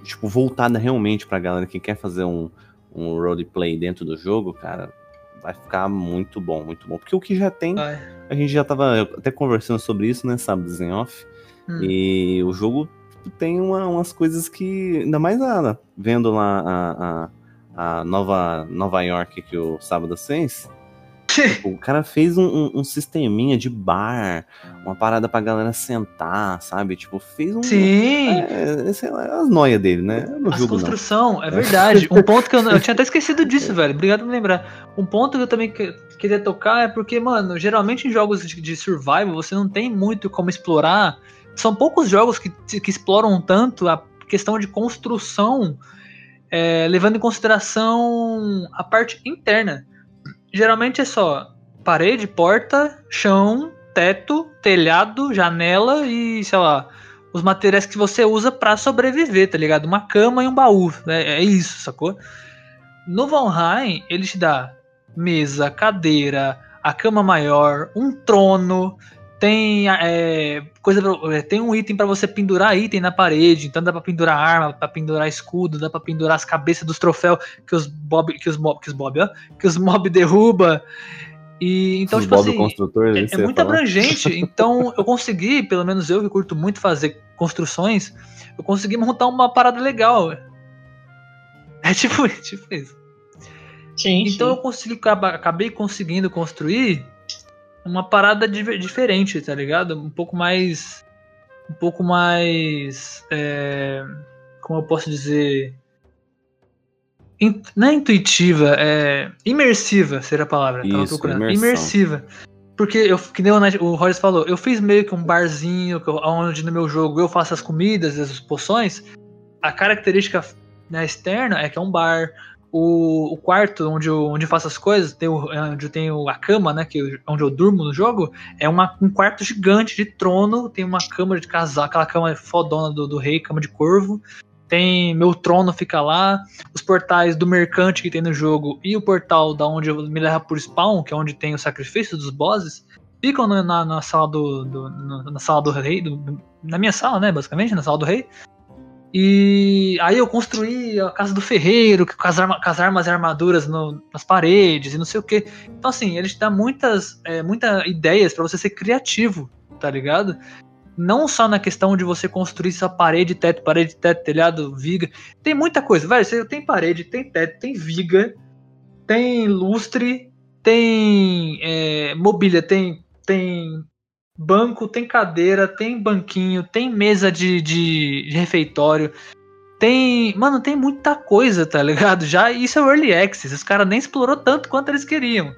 tipo, voltada realmente pra galera que quer fazer um, um roleplay dentro do jogo, cara, vai ficar muito bom, muito bom. Porque o que já tem, vai. a gente já tava até conversando sobre isso, né, sabe, em off. Hum. E o jogo tem uma, umas coisas que, ainda mais a, vendo lá a, a, a nova Nova York que o Sábado tipo, o cara fez um, um, um, sisteminha de bar, uma parada pra galera sentar, sabe? Tipo, fez um. Sim! É, sei lá, as noias dele, né? A construção, não. é verdade. Um ponto que eu, eu tinha até esquecido disso, velho. Obrigado por me lembrar. Um ponto que eu também que, queria tocar é porque, mano, geralmente em jogos de, de survival você não tem muito como explorar. São poucos jogos que, que exploram tanto a questão de construção, é, levando em consideração a parte interna geralmente é só parede, porta, chão, teto, telhado, janela e, sei lá, os materiais que você usa para sobreviver, tá ligado? Uma cama e um baú, né? é isso, sacou? No Valheim, ele te dá mesa, cadeira, a cama maior, um trono, tem é, coisa pra, é, tem um item para você pendurar item na parede, então dá para pendurar arma, para pendurar escudo, dá para pendurar as cabeças dos troféus que os bob que os mob que os mob, ó, que os mob derruba. E então os tipo assim, é, é muito falar. abrangente, então eu consegui, pelo menos eu que curto muito fazer construções, eu consegui montar uma parada legal. É tipo, tipo isso. Sim, então sim. eu consegui acabei conseguindo construir uma parada diferente, tá ligado? Um pouco mais. Um pouco mais. É, como eu posso dizer? In, não é intuitiva, é imersiva, seria a palavra. Isso. Imersiva. Porque, eu, que nem o, o Royce falou, eu fiz meio que um barzinho onde no meu jogo eu faço as comidas, as poções. A característica né, externa é que é um bar. O, o quarto onde eu, onde eu faço as coisas, tem o, é onde eu tenho a cama, né? Que, onde eu durmo no jogo, é uma, um quarto gigante de trono. Tem uma cama de casal, aquela cama fodona do, do rei, cama de corvo. Tem meu trono fica lá, os portais do mercante que tem no jogo e o portal da onde eu me leva por spawn, que é onde tem o sacrifício dos bosses, ficam na, na sala do, do na sala do rei, do, na minha sala, né, basicamente, na sala do rei. E aí eu construí a casa do ferreiro, com as, arma, com as armas e armaduras no, nas paredes e não sei o que. Então, assim, ele te dá muitas, é, muitas ideias para você ser criativo, tá ligado? Não só na questão de você construir sua parede, teto, parede, teto, telhado, viga. Tem muita coisa, velho. Você tem parede, tem teto, tem viga, tem lustre, tem é, mobília, tem, tem banco, tem cadeira, tem banquinho, tem mesa de, de, de, refeitório. Tem. Mano, tem muita coisa, tá ligado? Já isso é o Early Access. Os caras nem explorou tanto quanto eles queriam.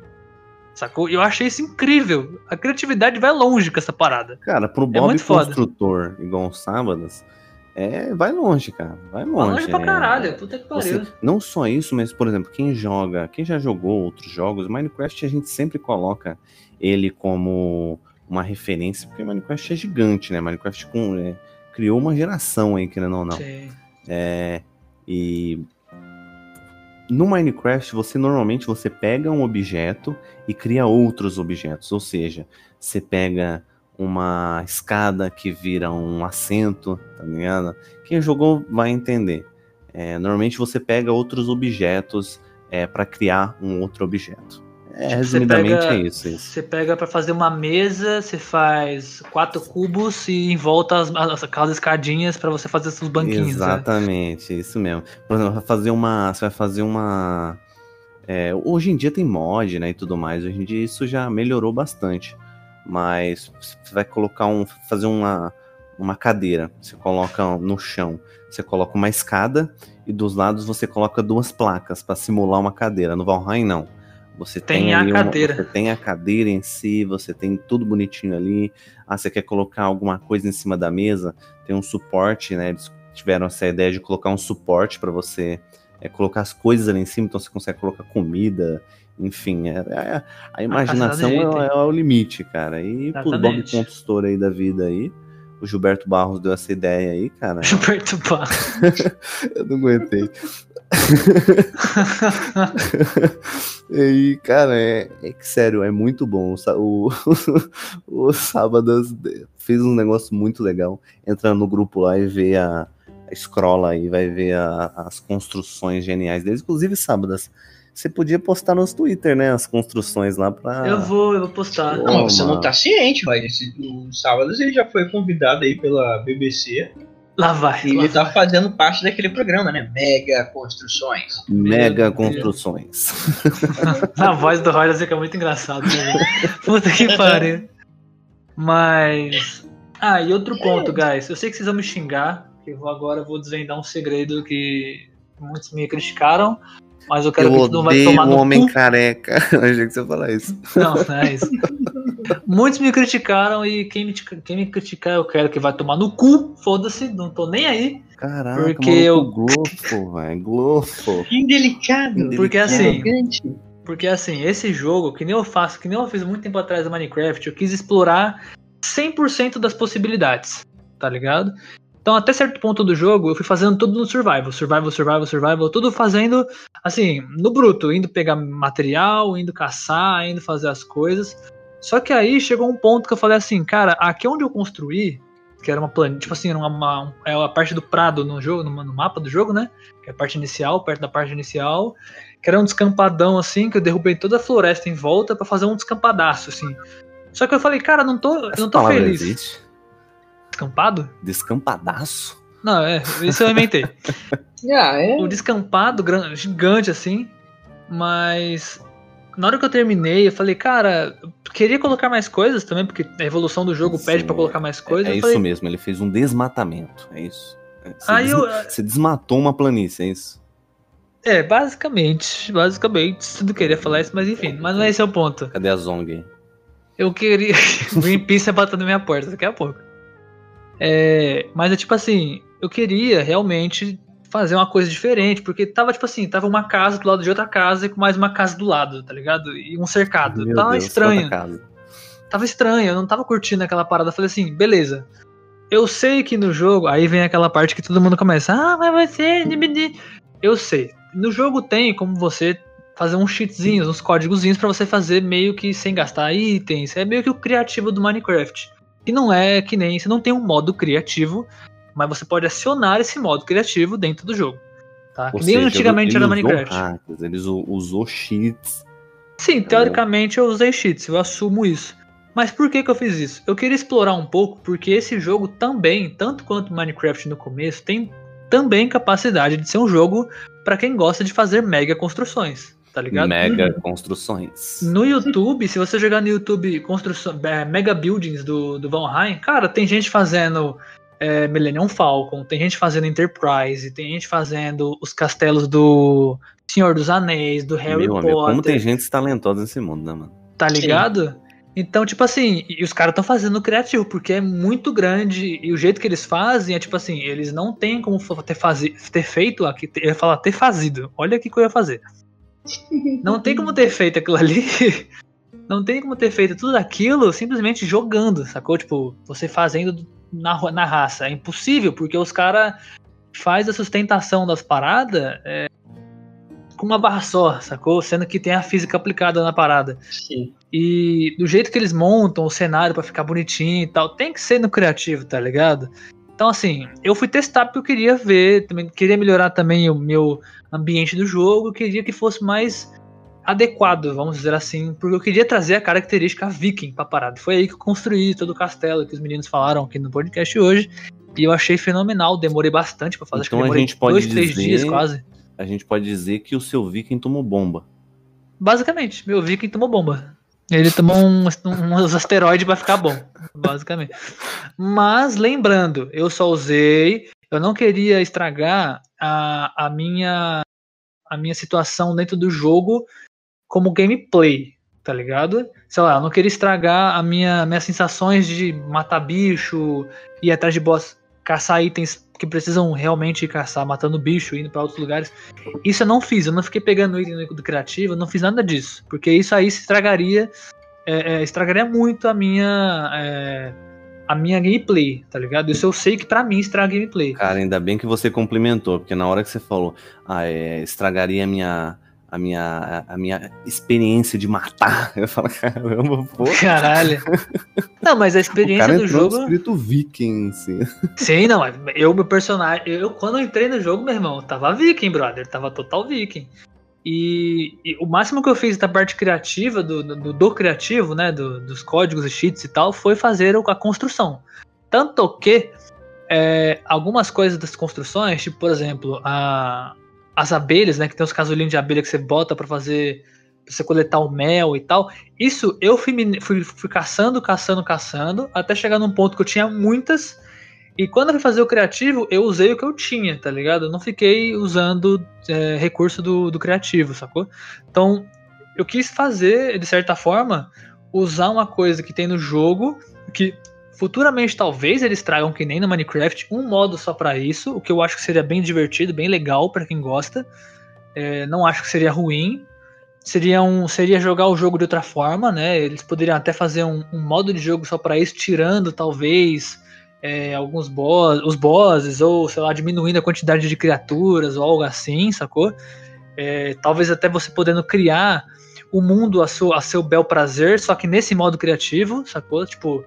Sacou? Eu achei isso incrível. A criatividade vai longe com essa parada. Cara, pro é Bob é construtor, foda. igual o Sábados, é, vai longe, cara. Vai longe. Vai longe pra é, caralho. Puta que pariu. Você, não só isso, mas, por exemplo, quem joga, quem já jogou outros jogos, Minecraft a gente sempre coloca ele como uma referência, porque Minecraft é gigante, né? Minecraft com, é, criou uma geração aí, querendo ou não. Sim. É, e no Minecraft, você normalmente você pega um objeto e cria outros objetos, ou seja, você pega uma escada que vira um assento, tá ligado? Quem jogou vai entender. É, normalmente você pega outros objetos é, para criar um outro objeto. É, tipo, resumidamente pega, é isso, isso. Você pega para fazer uma mesa, você faz quatro cubos e em volta as, as, aquelas escadinhas para você fazer seus banquinhos. Né? Exatamente, né? isso mesmo. Por exemplo, vai fazer uma, você vai fazer uma. É, hoje em dia tem mod, né, e tudo mais. Hoje em dia isso já melhorou bastante. Mas você vai colocar um, fazer uma, uma cadeira. Você coloca no chão, você coloca uma escada e dos lados você coloca duas placas para simular uma cadeira. No Valheim não você tem, tem a cadeira. Uma, você tem a cadeira em si, você tem tudo bonitinho ali. Ah, você quer colocar alguma coisa em cima da mesa? Tem um suporte, né? Eles tiveram essa ideia de colocar um suporte para você é, colocar as coisas ali em cima, então você consegue colocar comida, enfim, é, é a imaginação é, é, o limite, cara. E pro Bob Consultor aí da vida aí, o Gilberto Barros deu essa ideia aí, cara. Gilberto Barros. eu não aguentei. e, cara, é, é que sério, é muito bom. O, o, o Sábados fez um negócio muito legal. Entra no grupo lá e vê a, a scrolla aí, vai ver a, as construções geniais deles. Inclusive, Sábados, você podia postar nos Twitter, né? As construções lá pra. Eu vou, eu vou postar. Não, você não tá ciente, vai. O Sábados ele já foi convidado aí pela BBC Lá vai. E lá ele tá vai. fazendo parte daquele programa, né? Mega Construções. Mega Construções. A voz do Roger fica muito engraçado, né? Puta que pariu. Mas. Ah, e outro ponto, guys. Eu sei que vocês vão me xingar, que eu agora vou desvendar um segredo que muitos me criticaram. Mas eu quero eu que todo mundo vai tomar no um homem cu. careca. Eu achei que você ia falar isso. Não, não é isso. Muitos me criticaram e quem me, quem me criticar eu quero que vai tomar no cu. Foda-se, não tô nem aí. Caraca, porque eu glofo, velho, glofo. Indelicado. Porque assim, porque assim, esse jogo, que nem eu faço, que nem eu fiz muito tempo atrás no Minecraft, eu quis explorar 100% das possibilidades, tá ligado? Então, até certo ponto do jogo, eu fui fazendo tudo no survival, survival, survival, survival, tudo fazendo assim, no bruto, indo pegar material, indo caçar, indo fazer as coisas. Só que aí chegou um ponto que eu falei assim, cara, aqui onde eu construí, que era uma planeta, tipo assim, uma, uma, é a parte do prado no jogo, no, no, mapa do jogo, né? Que é a parte inicial, perto da parte inicial, que era um descampadão assim, que eu derrubei toda a floresta em volta para fazer um descampadaço assim. Só que eu falei, cara, não tô, não tô feliz. Existe? Descampado? Descampadaço? Não, é, isso eu inventei. ah, é? O descampado gigante assim, mas na hora que eu terminei, eu falei, cara, eu queria colocar mais coisas também, porque a evolução do jogo Sim, pede para colocar mais coisas. É, é isso falei, mesmo, ele fez um desmatamento, é isso. É, você, Aí des... eu... você desmatou uma planície, é isso? É, basicamente, basicamente, tudo queria falar isso, mas enfim, mas não é esse é o ponto. Cadê a Zong? Eu queria. Greenpeace batendo na minha porta daqui a pouco. É, mas é tipo assim, eu queria realmente fazer uma coisa diferente, porque tava tipo assim, tava uma casa do lado de outra casa e com mais uma casa do lado, tá ligado? E um cercado. Meu tava Deus, estranho. Tava estranho, eu não tava curtindo aquela parada. Falei assim, beleza. Eu sei que no jogo, aí vem aquela parte que todo mundo começa, ah, mas você. Eu sei. No jogo tem como você fazer uns cheatzinhos, uns códigozinhos para você fazer meio que sem gastar itens. É meio que o criativo do Minecraft. E não é que nem. Você não tem um modo criativo, mas você pode acionar esse modo criativo dentro do jogo. Tá? Ou Que nem seja, antigamente era Minecraft. hackers, ele usou, usou cheats. Sim, teoricamente eu usei cheats, eu assumo isso. Mas por que, que eu fiz isso? Eu queria explorar um pouco, porque esse jogo também, tanto quanto Minecraft no começo, tem também capacidade de ser um jogo para quem gosta de fazer mega construções, tá ligado? Mega construções. No YouTube, se você jogar no YouTube construção, é, Mega Buildings do, do Valheim, cara, tem gente fazendo é, Millennium Falcon, tem gente fazendo Enterprise, tem gente fazendo os castelos do Senhor dos Anéis, do Harry Meu amigo, Potter. como tem gente talentosa nesse mundo, né, mano? Tá ligado? Então, tipo assim, e os caras estão fazendo criativo, porque é muito grande, e o jeito que eles fazem é tipo assim, eles não têm como ter, fazi ter feito aqui, eu ia falar ter fazido, olha o que, que eu ia fazer. Não tem como ter feito aquilo ali, não tem como ter feito tudo aquilo simplesmente jogando, sacou? Tipo, você fazendo na, na raça, é impossível, porque os caras faz a sustentação das paradas é, com uma barra só, sacou? Sendo que tem a física aplicada na parada. Sim. E do jeito que eles montam o cenário pra ficar bonitinho e tal, tem que ser no criativo, tá ligado? Então, assim, eu fui testar porque eu queria ver, também queria melhorar também o meu ambiente do jogo, queria que fosse mais adequado, vamos dizer assim, porque eu queria trazer a característica viking pra parada. Foi aí que eu construí todo o castelo que os meninos falaram aqui no podcast hoje. E eu achei fenomenal, demorei bastante pra fazer, acho que Então a gente pode dois, três dizer- dias quase. A gente pode dizer que o seu viking tomou bomba. Basicamente, meu Viking tomou bomba. Ele tomou um- um- uns asteroides pra ficar bom, basicamente. Mas lembrando, eu só usei, eu não queria estragar a, a minha a minha situação dentro do jogo como gameplay, tá ligado? Sei lá, eu não queria estragar a minha minhas sensações de matar bicho, ir atrás de boss, caçar itens que precisam realmente caçar, matando bicho, indo pra outros lugares. Isso eu não fiz, eu não fiquei pegando item do criativo, eu não fiz nada disso. Porque isso aí estragaria. É, é, estragaria muito a minha. é, a minha gameplay, tá ligado? Isso eu sei que pra mim estraga a gameplay. Cara, ainda bem que você complementou, porque na hora que você falou, ah, é, estragaria a minha, a minha, a minha experiência de matar, eu falo, caramba, pô. Caralho. Não, mas a experiência do jogo. escrito viking, assim. Sim, não, eu, meu personagem. Eu, quando eu entrei no jogo, meu irmão, tava viking, brother. Tava total viking. E, e o máximo que eu fiz da parte criativa, do, do, do criativo, né? do- dos códigos e cheats e tal, foi fazer a construção. Tanto que é, algumas coisas das construções, tipo, por exemplo, a, as abelhas, né? Que tem os casulinhos de abelha que você bota pra fazer. Pra você coletar o mel e tal. Isso eu fui, fui, fui caçando, caçando, caçando, até chegar num ponto que eu tinha muitas. E quando eu fui fazer o criativo, eu usei o que eu tinha, tá ligado? Eu não fiquei usando é, recurso do, do criativo, sacou? Então, eu quis fazer, de certa forma, usar uma coisa que tem no jogo, que futuramente talvez eles tragam, que nem no Minecraft, um modo só pra isso, o que eu acho que seria bem divertido, bem legal pra quem gosta. É, não acho que seria ruim. Seria, um, seria jogar o jogo de outra forma, né? Eles poderiam até fazer um, um modo de jogo só pra isso, tirando talvez é, alguns boss, os bosses, ou sei lá, diminuindo a quantidade de criaturas ou algo assim, sacou? É, talvez até você podendo criar o mundo a seu, a seu bel prazer, só que nesse modo criativo, sacou? Tipo.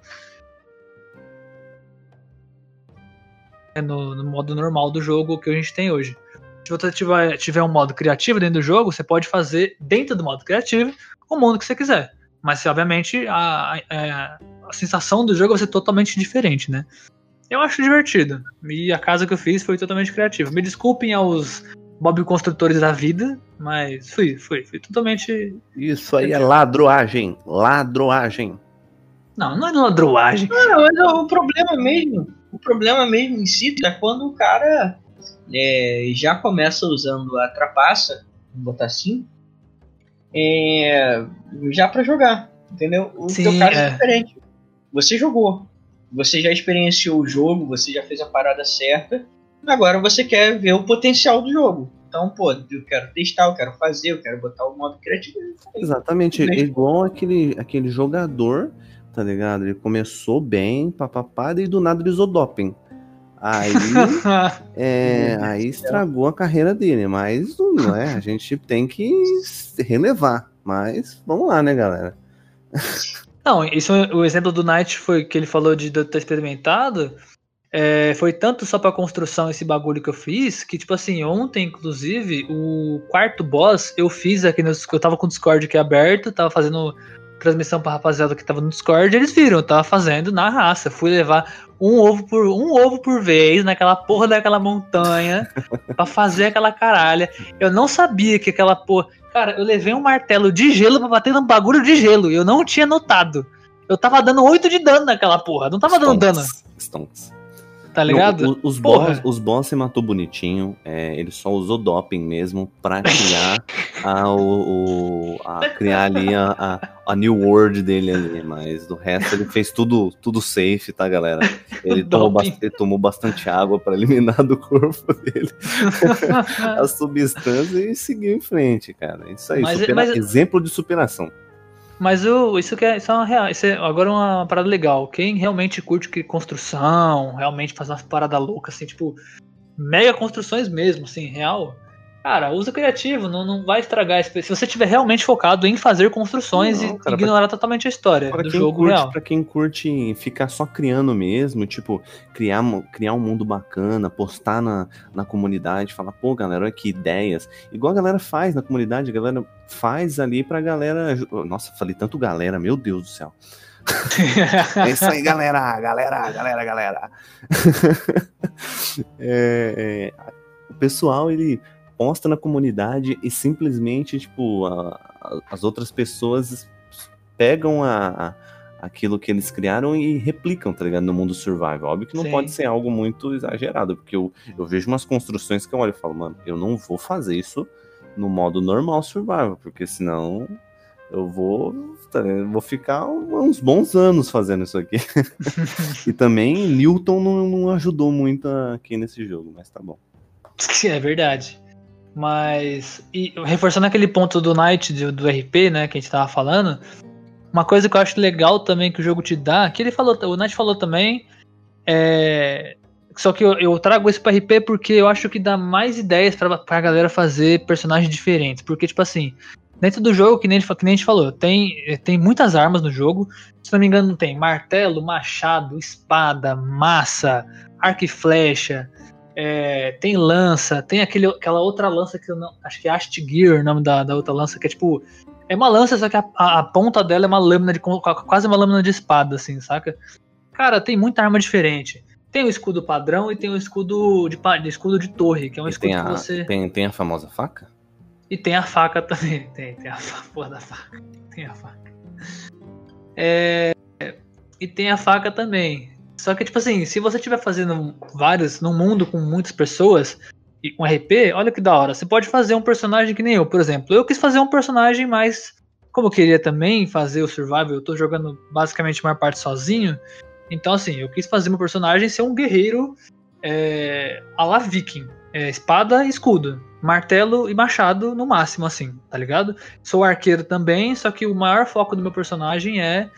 é No, no modo normal do jogo que a gente tem hoje. Se você tiver, tiver um modo criativo dentro do jogo, você pode fazer dentro do modo criativo o mundo que você quiser. Mas, obviamente, a, a, a sensação do jogo vai ser totalmente diferente, né? Eu acho divertido. E a casa que eu fiz foi totalmente criativa. Me desculpem aos Bob construtores da vida, mas fui, fui, fui totalmente. Isso aí é ladroagem, ladroagem. Não, não é ladroagem. Não, mas o problema mesmo, o problema mesmo em si é quando o cara é, já começa usando a trapaça, vamos botar assim, é, já pra jogar, entendeu? O Sim, teu caso é. é. diferente. Você jogou, você já experienciou o jogo, você já fez a parada certa, agora você quer ver o potencial do jogo. Então, pô, eu quero testar, eu quero fazer, eu quero botar o modo criativo. Exatamente, é igual aquele, aquele jogador, tá ligado? Ele começou bem, papapá, e do nada ele usou doping. Aí, é, aí estragou a carreira dele, mas não é, a gente tem que relevar. Mas vamos lá, né, galera? Não, isso o exemplo do Knight foi que ele falou de ter experimentado. É, foi tanto só pra construção esse bagulho que eu fiz, que, tipo assim, ontem, inclusive, o quarto boss eu fiz aqui no. Eu tava com o Discord aqui aberto, tava fazendo transmissão pra rapaziada que tava no Discord, eles viram, eu tava fazendo na raça. Fui levar um ovo por um ovo por vez naquela porra daquela montanha para fazer aquela caralha. Eu não sabia que aquela porra. Cara, eu levei um martelo de gelo pra bater num bagulho de gelo. E eu não tinha notado. Eu tava dando 8 de dano naquela porra. Não tava Stonks, dando dano. Stonks. Tá ligado? Os, boss, os boss você matou bonitinho. É, ele só usou doping mesmo pra criar a, o, a criar ali a, a, a, new world dele ali. Mas do resto ele fez tudo, tudo safe, tá, galera? Ele tomou, ele tomou bastante água para eliminar do corpo dele a substância e seguiu em frente, cara. Isso aí, Mas- supera- mas- exemplo de superação. Mas isso que é, isso é uma real. Isso é agora uma parada legal. Quem realmente curte que construção, realmente faz umas paradas loucas, assim, tipo, mega construções mesmo, assim, real. Cara, usa criativo, não, não vai estragar a experiência. Se você estiver realmente focado em fazer construções Não, e cara, ignorar totalmente a história Pra do quem, jogo curte, real. pra quem curte ficar só criando mesmo, tipo, criar, criar um mundo bacana, postar na, na comunidade, falar, pô, galera, olha que ideias. Igual a galera faz na comunidade, a galera faz ali pra galera. Nossa, falei tanto galera, meu Deus do céu. É isso aí, galera, galera, galera, galera. É, é, o pessoal, ele posta na comunidade e simplesmente, tipo, a- a- as outras pessoas pegam a, aquilo que eles criaram e replicam, tá ligado? No mundo survival. Óbvio que não Sim. pode ser algo muito exagerado, porque eu, eu vejo umas construções que eu olho e falo, mano, eu não vou fazer isso no modo normal survival, porque senão eu vou, tá? Eu vou ficar uns bons anos fazendo isso aqui. e também Newton não, não ajudou muito aqui nesse jogo, mas tá bom. É verdade. Mas, e reforçando aquele ponto do Knight, do, do RP, né, que a gente tava falando, uma coisa que eu acho legal também que o jogo te dá, que ele falou, o Knight falou também, é. Só que eu, eu trago isso pra RP porque eu acho que dá mais ideias pra, pra galera fazer personagens diferentes. Porque, tipo assim, dentro do jogo, que nem, que nem a gente falou, tem, tem muitas armas no jogo. Se não me engano, tem martelo, machado, espada, massa, arco e flecha. É, tem lança, tem aquele, aquela outra lança que eu não. Acho que é Astgear o nome da, da outra lança, que é tipo. É uma lança, só que a, a- a ponta dela é uma lâmina de. quase uma lâmina de espada, assim, saca? Cara, tem muita arma diferente. Tem o escudo padrão e tem o escudo de, de escudo de torre, que é um E escudo tem que a, você. tem, tem a famosa faca? E tem a faca também. Tem, tem a porra da faca. Tem a faca. É, E tem a faca também. Só que, tipo assim, se você estiver fazendo vários num mundo com muitas pessoas, e um RP, olha que da hora. Você pode fazer um personagem que nem eu, por exemplo. Eu quis fazer um personagem mais. Como eu queria também fazer o Survival, eu tô jogando basicamente a maior parte sozinho. Então, assim, eu quis fazer meu personagem ser um guerreiro é, a la viking. É, espada e escudo. Martelo e machado no máximo, assim, tá ligado? Sou arqueiro também, só que o maior foco do meu personagem é,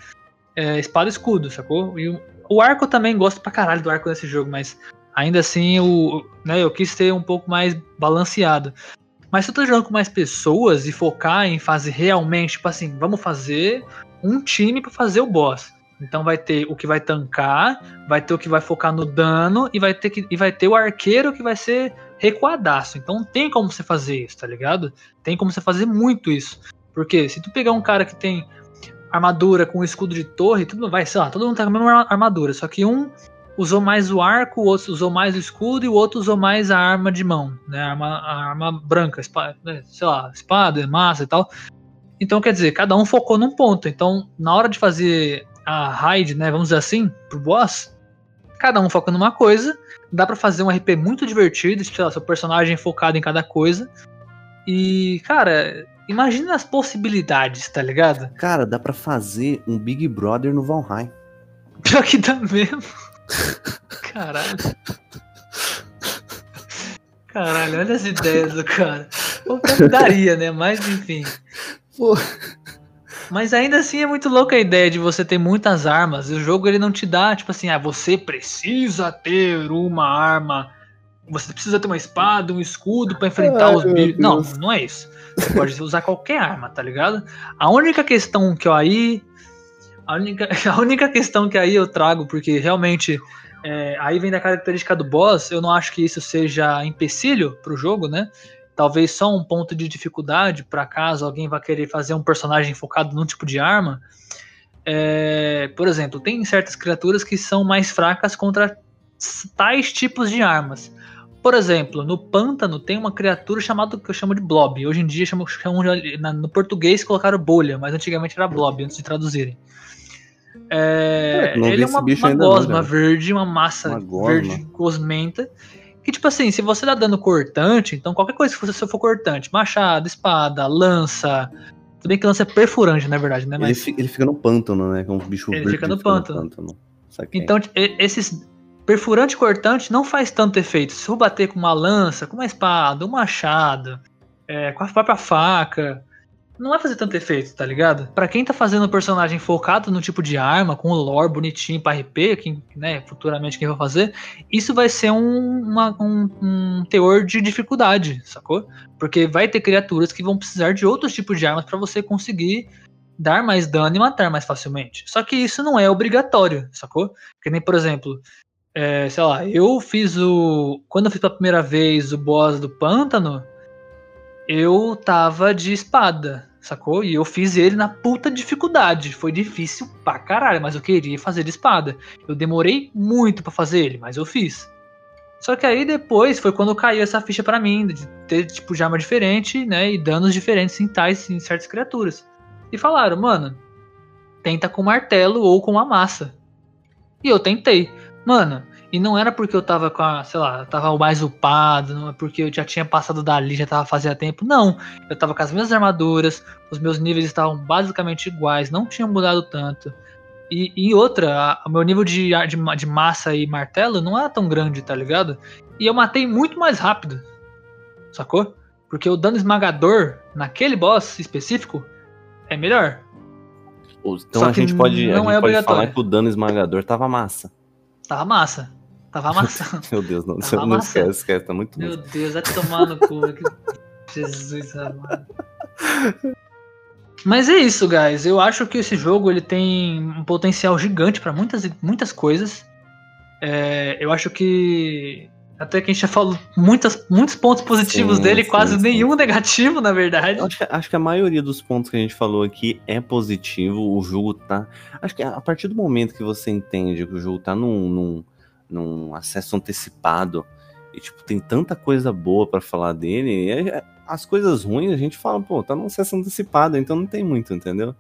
é espada e escudo, sacou? E o, arco eu também gosto pra caralho do arco nesse jogo, mas ainda assim o, né, eu quis ter um pouco mais balanceado. Mas se eu tô jogando com mais pessoas e focar em fazer realmente, tipo assim, vamos fazer um time pra fazer o boss. Então vai ter o que vai tancar, vai ter o que vai focar no dano e vai ter, que, e vai ter o arqueiro que vai ser recuadaço. Então tem como você fazer isso, tá ligado? Tem como você fazer muito isso. Porque se tu pegar um cara que tem armadura com escudo de torre, tudo vai, sei lá, todo mundo tá com a mesma armadura, só que um usou mais o arco, o outro usou mais o escudo e o outro usou mais a arma de mão, né? A arma, a arma branca, espada, né? sei lá, espada, massa e tal. Então, quer dizer, cada um focou num ponto. Então, na hora de fazer a raid, né, vamos dizer assim, pro boss, cada um foca numa coisa, dá pra fazer um RP muito divertido, sei lá, seu personagem focado em cada coisa. E, cara, imagina as possibilidades, tá ligado? Cara, dá pra fazer um Big Brother no Valheim. Pior que dá mesmo. Caralho. Caralho, olha as ideias do cara. Ou daria, né? Mas enfim. Pô. Mas ainda assim é muito louca a ideia de você ter muitas armas. O jogo ele não te dá, tipo assim, ah, você precisa ter uma arma. Você precisa ter uma espada, um escudo pra enfrentar Ai, os bichos. Não, não é isso. Você pode usar qualquer arma, tá ligado? A única questão que eu aí. A única, a única questão que aí eu trago, porque realmente É, aí vem da característica do boss, eu não acho que isso seja empecilho pro jogo, né? Talvez só um ponto de dificuldade para caso alguém vá querer fazer um personagem focado num tipo de arma. É, por exemplo, tem certas criaturas que são mais fracas contra tais tipos de armas. Por exemplo, no pântano tem uma criatura chamada que eu chamo de blob. Hoje em dia chamam, chamam de, na, no português colocaram bolha, mas antigamente era blob antes de traduzirem. É, É, ele é uma, uma ainda não, gosma cara. verde, uma massa Uma gosma. verde gosmenta. Que tipo assim, se você dá dano cortante, então qualquer coisa que você for cortante, machado, espada, lança. Tudo bem que lança é perfurante, na verdade, né? Ele, Mas ele fica no pântano, né? Que é um bicho Ele fica no pântano. Saquei. Então, e- esses perfurante cortante não faz tanto efeito. Se eu bater com uma lança, com uma espada, um machado, é, com a própria faca, não vai fazer tanto efeito, tá ligado? Pra quem tá fazendo um personagem focado no tipo de arma, com o lore bonitinho pra RP, quem, né, futuramente quem vai fazer, isso vai ser um, uma- um- um teor de dificuldade, sacou? Porque vai ter criaturas que vão precisar de outros tipos de armas pra você conseguir dar mais dano e matar mais facilmente. Só que isso não é obrigatório, sacou? Que nem, por exemplo, é, sei lá, eu fiz o. Quando eu fiz pela primeira vez o boss do pântano, eu tava de espada, sacou? E eu fiz ele na puta dificuldade. Foi difícil pra caralho, mas eu queria fazer de espada. Eu demorei muito pra fazer ele, mas eu fiz. Só que aí depois foi quando caiu essa ficha pra mim, de ter tipo de arma diferente, né? E danos diferentes em tais em certas criaturas. E falaram, mano, tenta com martelo ou com uma massa. E eu tentei. Mano, e não era porque eu tava com a, sei lá, tava mais upado, não é porque eu já tinha passado dali, já tava fazia tempo. Não, eu tava com as mesmas armaduras, os meus níveis estavam basicamente iguais, não tinham mudado tanto. E, e outra, o meu nível de, de, de massa e martelo não era tão grande, tá ligado? E eu matei muito mais rápido, sacou? Porque o dano esmagador naquele boss específico é melhor. Então Só a gente pode, a gente é pode falar que o dano esmagador tava massa. Tava massa. Tava massa. Meu Deus, não, Tava não esquece, esquece, tá muito Meu. Deus, vai tomar no cu. que- Jesus amado. Mas é isso, guys. Eu acho que esse jogo ele tem um potencial gigante pra muitas, muitas coisas. É, eu acho que até que a gente já falou muitas, muitos pontos positivos Sim, dele, sim, quase sim. nenhum negativo, na verdade. Acho, que, acho que a maioria dos pontos que a gente falou aqui é positivo. O jogo tá. Acho que a partir do momento que você entende que o jogo tá num, num, num acesso antecipado e tipo, tem tanta coisa boa pra falar dele, é- é- as coisas ruins a gente fala, pô, tá num acesso antecipado, então não tem muito, entendeu?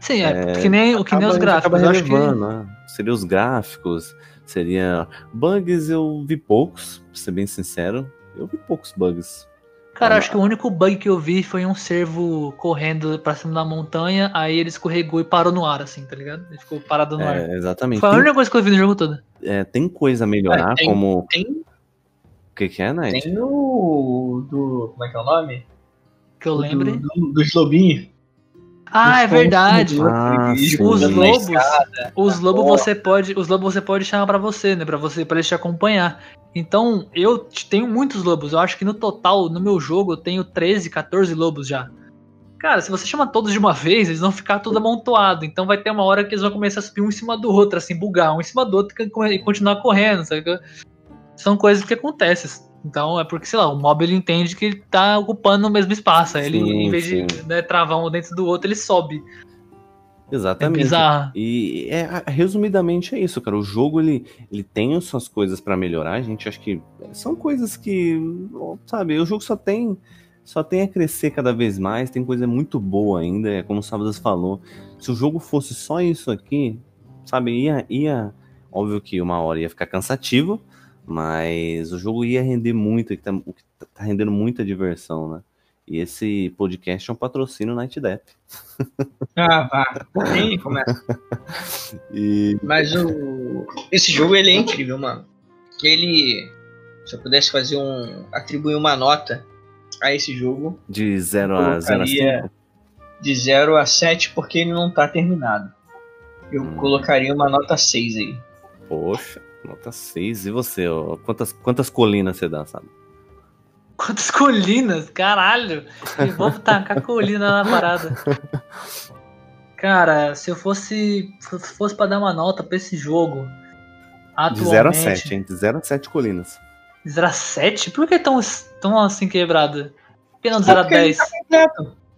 Sim, é, que nem, que nem os gráficos. acaba acho que, relevando, né? Seria os gráficos, seria. Bugs eu vi poucos, pra ser bem sincero. Eu vi poucos bugs. cara, acho que o único bug que eu vi foi um cervo correndo pra cima da montanha, aí ele escorregou e parou no ar, assim, tá ligado? Ele ficou parado no ar. É, exatamente. Foi a Tem, única coisa que eu vi no jogo todo. é, tem coisa a melhorar, É, tem- como. Tem, O que, que é, Night? tem o. Do. Como é que é o nome? Que eu lembre. Do, do, dos lobinhos. Ah, é verdade. Ah. Os andando na lobos, os lobos Ó. você pode, os lobos você pode chamar pra você, né, Pra você, para eles te acompanhar. Então, eu tenho muitos lobos. Eu acho que no total, no meu jogo, eu tenho 13, 14 lobos já. Cara, se você chama todos de uma vez, eles vão ficar tudo amontoado. Então vai ter uma hora que eles vão começar a subir um em cima do outro, assim, bugar um em cima do outro e continuar correndo, sabe? São coisas que acontecem. Então é porque, sei lá, o mob ele entende que ele tá ocupando o mesmo espaço. Aí ele, Sim, em vez sim. de né, travar um dentro do outro, ele sobe. É Exatamente. bizarro. E é, resumidamente é isso, cara. O jogo ele, ele tem as suas coisas pra melhorar. A gente acha que são coisas que, sabe, o jogo só tem só tem a crescer cada vez mais. Tem coisa muito boa ainda, é como o Sábadas falou. Se o jogo fosse só isso aqui, sabe, ia, ia óbvio que uma hora ia ficar cansativo, mas o jogo ia render muito, tá, o que tá rendendo muita diversão, né? E esse podcast é um patrocínio Night Depp. Ah, vá. Nem começa. E Mas o. Esse jogo ele é incrível, mano. Ele. Se eu pudesse fazer um. atribuir uma nota a esse jogo, De 0 a 0 a Colocaria- 5? de 0 a 7, porque ele não tá terminado. Eu Hum. colocaria uma nota 6 aí. Poxa, nota 6. E você, ó, quantas, quantas colinas você dá, sabe? Quantas colinas, caralho! E vamos tacar colina na parada. Cara, se eu fosse fosse para dar uma nota pra esse jogo, De 0 a 7, hein? De 0 a 7 colinas. De 0 a 7? Por que tão, tão assim quebrada? Por que não de 0 a 10?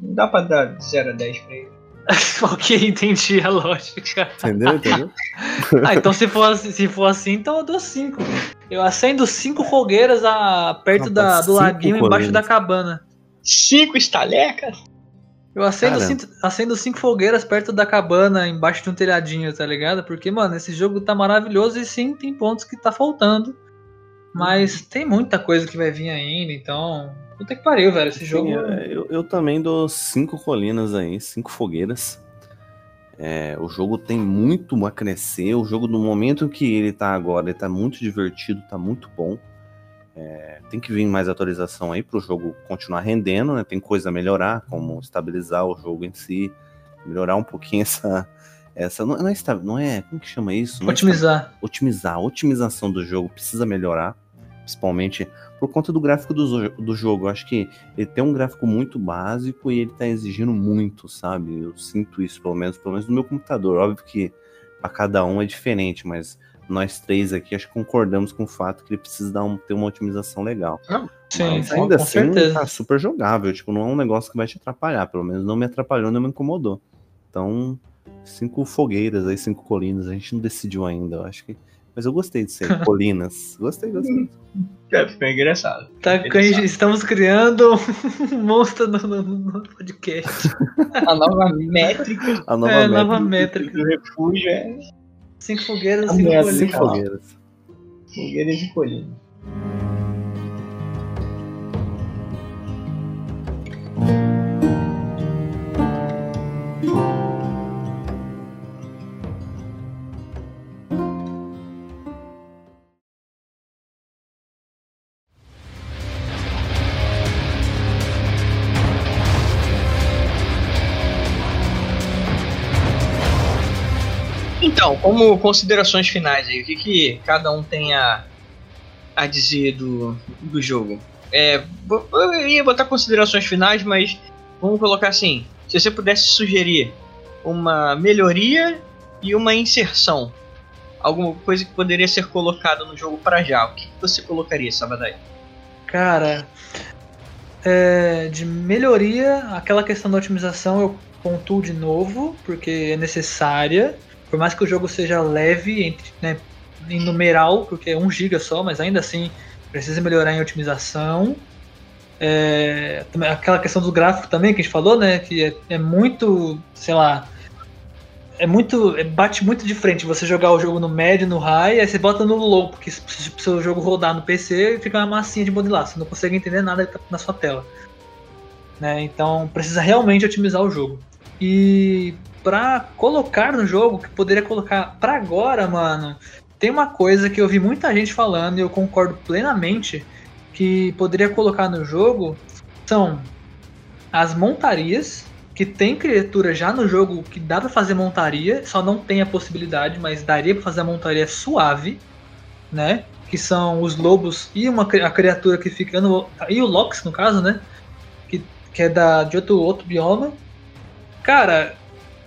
Não dá pra dar de 0 a 10 pra ele. ok, entendi a lógica. Entendeu? Entendeu? ah, então se for, se for assim, então eu dou 5. Eu acendo 5 fogueiras a, perto Rapaz, da, do cinco laguinho embaixo da cabana. 5 estalecas? Eu acendo cinco, acendo cinco fogueiras perto da cabana, embaixo de um telhadinho, tá ligado? Porque, mano, esse jogo tá maravilhoso e sim, tem pontos que tá faltando. Mas tem muita coisa que vai vir ainda, então. Puta que pariu, velho. Esse jogo. Sim, é, eu, eu também dou cinco colinas aí, cinco fogueiras. É, o jogo tem muito a crescer. O jogo, no momento que ele tá agora, ele tá muito divertido, tá muito bom. É, tem que vir mais atualização aí pro jogo continuar rendendo, né? Tem coisa a melhorar, como estabilizar o jogo em si, melhorar um pouquinho essa. essa não, não é, não é. Como que chama isso? Não é Otimizar. otimizar. A otimização do jogo precisa melhorar, principalmente por conta do gráfico do, do jogo. Eu acho que ele tem um gráfico muito básico e ele tá exigindo muito, sabe? Eu sinto isso, pelo menos, pelo menos no meu computador. Óbvio que para cada um é diferente, mas nós três aqui acho que concordamos com o fato que ele precisa dar um- ter uma otimização legal. Sim, mas sim, ainda com assim certeza. tá super jogável. Tipo, não é um negócio que vai te atrapalhar. Pelo menos não me atrapalhou, não me incomodou. Então, cinco fogueiras aí, cinco colinas. A gente não decidiu ainda, eu acho que. Mas eu gostei disso aí. Colinas. Gostei, gostei. É, ficou engraçado. Tá, Interessante. estamos criando um monstro no, no- no podcast. A nova métrica A nova É, meta. nova métrica. do refúgio é Cinco fogueiras, cinco merda, colinas. Cinco fogueiras. fogueiras e colinas. Como considerações finais aí, o que, que cada um tem a, a dizer do, do jogo? É, eu ia botar considerações finais, mas vamos colocar assim: se você pudesse sugerir uma melhoria e uma inserção, alguma coisa que poderia ser colocada no jogo para já, o que, que você colocaria, Sabadai? Cara, é, de melhoria, aquela questão da otimização eu pontuo de novo, porque é necessária. Por mais que o jogo seja leve entre, né, em numeral, porque é 1 GB só, mas ainda assim precisa melhorar em otimização. É, aquela questão do gráfico também que a gente falou, né? Que é, é muito, sei lá, é muito. é- bate muito de frente você jogar o jogo no médio, no high, aí você bota no low, porque se o seu jogo rodar no PC, fica uma massinha de modelar, você não consegue entender nada que tá na sua tela. Né? Então precisa realmente otimizar o jogo. E pra colocar no jogo, que poderia colocar pra agora, mano, tem uma coisa que eu vi muita gente falando e eu concordo plenamente que poderia colocar no jogo são as montarias que tem criatura já no jogo que dá pra fazer montaria, só não tem a possibilidade, mas daria pra fazer a montaria suave, né? Que são os lobos e uma a criatura que fica no e o Lox no caso, né? Que, que é da de outro outro bioma. Cara,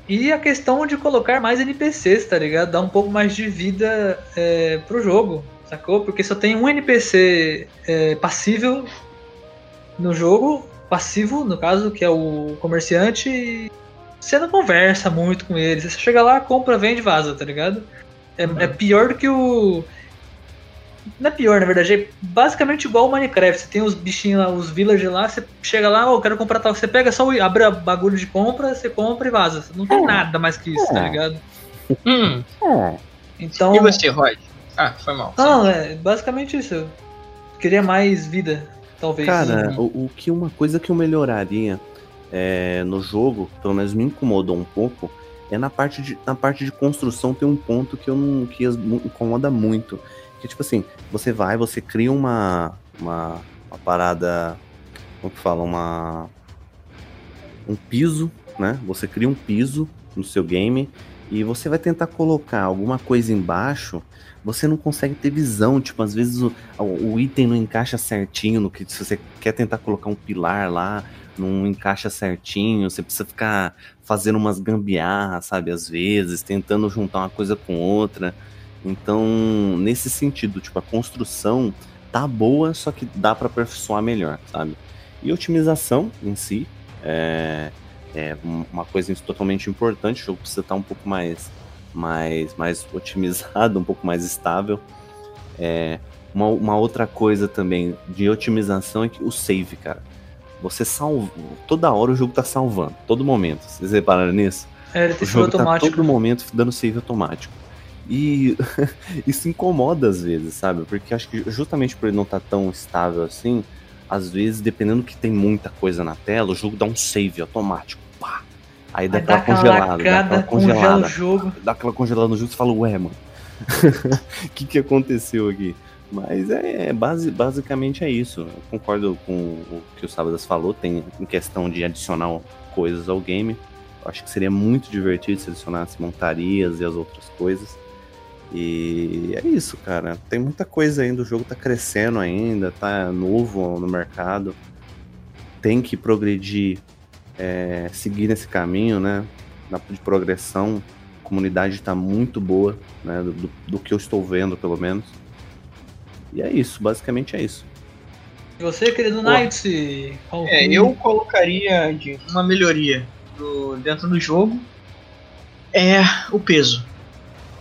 e a questão de colocar mais NPCs, tá ligado? Dar um pouco mais de vida é, pro jogo, sacou? Porque só tem um NPC é, passível no jogo, passivo, no caso, que é o comerciante, e você não conversa muito com ele. Você chega lá, compra, vende vaza, tá ligado? É, é pior do que o. Não é pior, na verdade, é basicamente igual o Minecraft. Você tem os bichinhos lá, os villagers lá, você chega lá, oh, eu quero comprar tal. Você pega só, o- abre a bagulho de compra, você compra e vaza. Não tem nada mais que isso, tá É. ligado? Hum, Então. e você, Rod? Ah, foi mal. Não, é basicamente isso. Eu queria mais vida, talvez. Cara, o, o que uma coisa que eu melhoraria é, no jogo, pelo menos me incomodou um pouco, é na parte de, na parte de construção tem um ponto que eu não que incomoda muito. Que tipo assim, você vai, você cria uma, uma, uma parada. Como que fala? Uma. Um piso, né? Você cria um piso no seu game e você vai tentar colocar alguma coisa embaixo. Você não consegue ter visão, tipo, às vezes o, o item não encaixa certinho no que se você quer tentar colocar um pilar lá, não encaixa certinho, você precisa ficar fazendo umas gambiarras, sabe, às vezes, tentando juntar uma coisa com outra. Então, nesse sentido, tipo, a construção tá boa, só que dá para aperfeiçoar melhor, sabe? E otimização em si é, é uma coisa totalmente importante. O jogo precisa estar um pouco mais, mais, mais otimizado, um pouco mais estável. É, uma, uma outra coisa também de otimização é que o save, cara. Você salva. Toda hora o jogo tá salvando. Todo momento. Vocês repararam nisso? É, ele o jogo automático. tá todo momento dando save automático. E isso incomoda às vezes, sabe? Porque acho que justamente por ele não estar tá tão estável assim, às vezes, dependendo que tem muita coisa na tela, o jogo dá um save automático. Pá! Aí dá, aquela, congelada, dá aquela congelada. Jogo. Dá aquela congelada no jogo e fala, ué, mano. O que, que aconteceu aqui? Mas é, é base, basicamente é isso. Eu concordo com o que o Sábadas falou, tem em questão de adicionar coisas ao game. Eu acho que seria muito divertido se adicionasse montarias e as outras coisas. E é isso, cara. Tem muita coisa ainda, o jogo tá crescendo ainda, tá novo no mercado. Tem que progredir, é, seguir nesse caminho, né? De progressão. A comunidade tá muito boa, né? Do, do que eu estou vendo, pelo menos. E é isso, basicamente é isso. E você, querido Knights? É, eu colocaria de uma melhoria do, dentro do jogo é o peso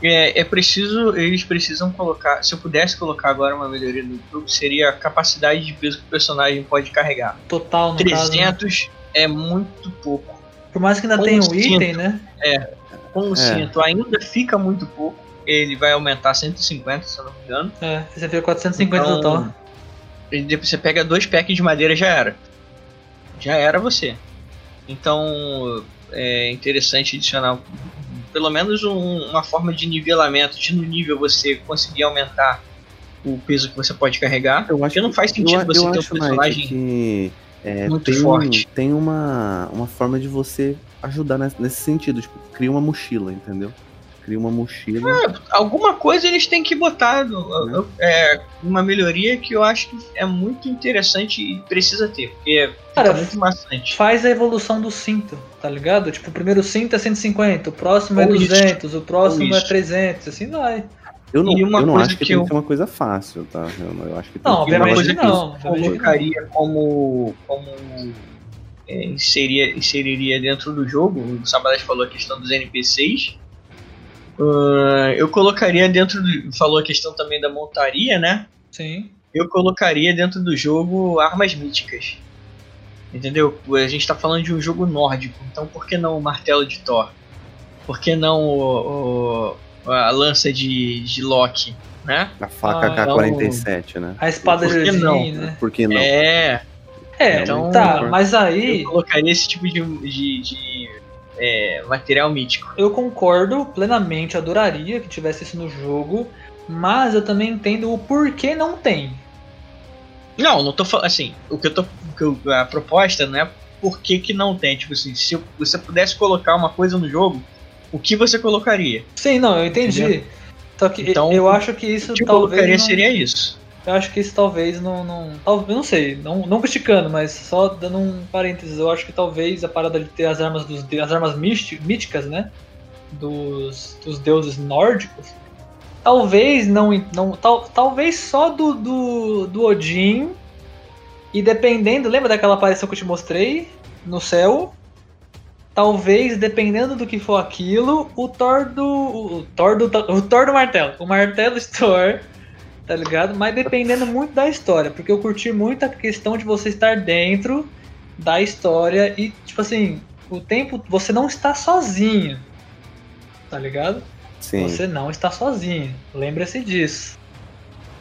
é, é preciso, eles precisam colocar. Se eu pudesse colocar agora uma melhoria no jogo, seria a capacidade de peso que o personagem pode carregar. Total, no 300 caso, né? é muito pouco. Por mais que ainda tenha um item, né? É, com o é. cinto ainda fica muito pouco. Ele vai aumentar 150, se eu não me engano. É, você fica 450 então, total. Depois você pega dois packs de madeira já era. Já era você. Então é interessante adicionar pelo menos um, uma forma de nivelamento, de no nível você conseguir aumentar o peso que você pode carregar. Eu acho porque não faz sentido eu, você eu ter um personagem que, é, muito tem, forte. Tem uma, uma forma de você ajudar nesse, nesse sentido, tipo, cria uma mochila, entendeu? Cria uma mochila. É, alguma coisa eles têm que botar no, é, uma melhoria que eu acho que é muito interessante e precisa ter, porque Cara, muito maçante. Faz a evolução do cinto, tá ligado? Tipo, o primeiro cinto é 150, o próximo é Ou é 200, isso. o próximo é 300, assim vai. Eu não, eu não acho que, que eu... tem que ser uma coisa fácil, tá? Eu, eu acho que não, obviamente coisa não. Que eu colocaria como, como é, inseria, inseriria dentro do jogo, o Sabadas falou a questão dos NPCs, Uh, eu colocaria dentro do. Falou a questão também da montaria, né? Sim. Eu colocaria dentro do jogo armas míticas. Entendeu? A gente tá falando de um jogo nórdico, então por que não o martelo de Thor? Por que não o, o a lança de, de Loki, né? A faca ah, K-47, então, né? A espada de não? né? Por que não? É. É, então, tá, mas aí. Eu colocaria esse tipo de, de, de é, material mítico. Eu concordo plenamente, adoraria que tivesse isso no jogo, mas eu também entendo o porquê não tem. Não, não tô falando assim, o que eu tô. a proposta não é por que, que não tem. Tipo assim, se você pudesse colocar uma coisa no jogo, o que você colocaria? Sim, não, eu entendi. Entendeu? Só que então, eu acho que isso o que talvez. Eu colocaria não... seria isso. Eu acho que isso talvez não. não não sei, não, não criticando, mas só dando um parênteses, eu acho que talvez a parada de ter as armas dos as armas místicas, né? Dos, dos deuses nórdicos. Talvez não. não tal, talvez só do, do, do Odin. E dependendo. Lembra daquela aparição que eu te mostrei? No céu? Talvez, dependendo do que for aquilo, o Thor do. O Thor do, o Thor do martelo. O martelo de Thor tá ligado? Mas dependendo muito da história, porque eu curti muito a questão de você estar dentro da história e, tipo assim, o tempo você não está sozinho, tá ligado? Sim. Você não está sozinho, lembre-se disso.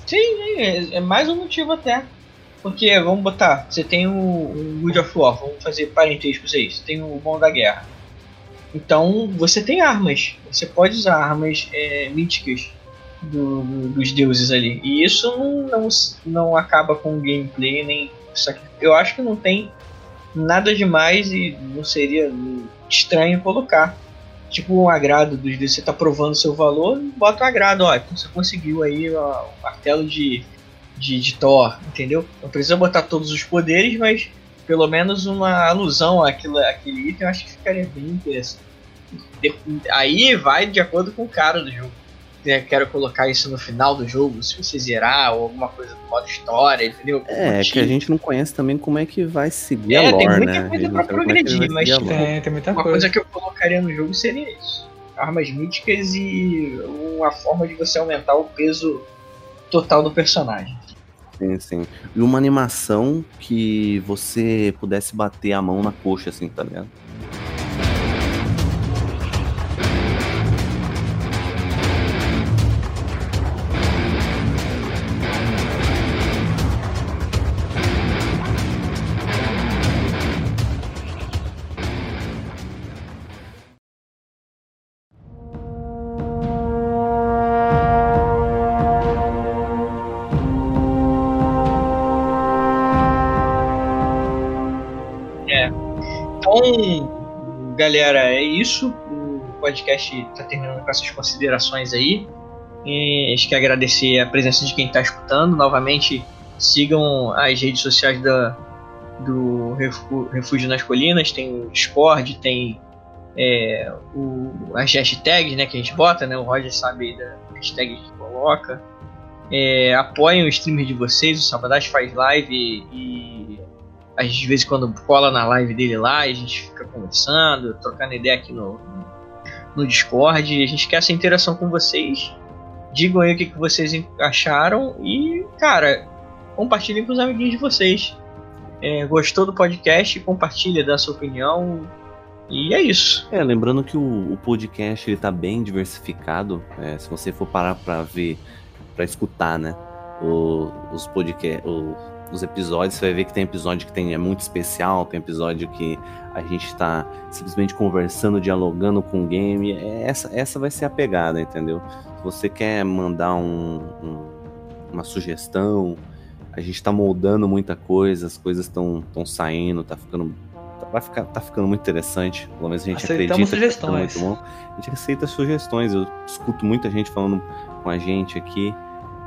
Sim, é, é, mais um motivo até. Porque, vamos botar, você tem o, o Good of War, vamos fazer parentesco pra vocês, você tem o Bom da Guerra. Então, você tem armas, você pode usar armas é, míticas do, do, dos deuses ali. E isso não, não, não acaba com o gameplay, nem. Eu acho que não tem nada demais e não seria estranho colocar. Tipo um agrado dos deuses. Você tá provando seu valor, bota um agrado, ó. Você conseguiu aí o martelo de, de, de Thor, entendeu? Não precisa botar todos os poderes, mas pelo menos uma alusão àquilo, àquele item eu acho que ficaria bem interessante. Aí vai de acordo com o cara do jogo. Né, quero colocar isso no final do jogo, se você zerar, ou alguma coisa do modo história, entendeu? É, que a gente não conhece também como é que vai seguir É, a tem lore, muita né? coisa A gente pra não sabe como é progredir, mas, tipo. Tem, tem muita Uma coisa. coisa que eu colocaria no jogo seria isso. Armas míticas e uma forma de você aumentar o peso total do personagem. Sim, sim. E uma animação que você pudesse bater a mão na coxa, assim, tá ligado? Galera, é isso. O podcast tá terminando com essas considerações aí. E acho que agradecer a presença de quem tá escutando. Novamente, sigam as redes sociais da, do Refúgio nas Colinas. Tem o Discord, tem é, o, as hashtags né, que a gente bota, né? O Roger sabe da hashtag que coloca. É, apoiem o streamer de vocês, o Sabadás faz live e às vezes quando cola na live dele lá, a gente fica conversando, trocando ideia aqui no, no Discord. A gente quer essa interação com vocês. Digam aí o que, que vocês acharam e, cara, compartilhem com os amiguinhos de vocês. É, gostou do podcast? Compartilha, dá a sua opinião. E é isso. É, lembrando que o, o podcast ele tá bem diversificado. é, se você for parar pra ver, pra escutar, né? o- os podcast, o- os episódios, você vai ver que tem episódio que tem, é muito especial, tem episódio que a gente tá simplesmente conversando, dialogando com o game. É, Essa, essa vai ser a pegada, entendeu? Se você quer mandar um- um- uma sugestão, a gente tá moldando muita coisa, as coisas estão saindo, tá ficando. tá- Vai ficar, tá ficando muito interessante. Pelo menos a gente Aceitamos acredita tá sugestões. muito bom. A gente aceita sugestões. Eu escuto muita gente falando com a gente aqui.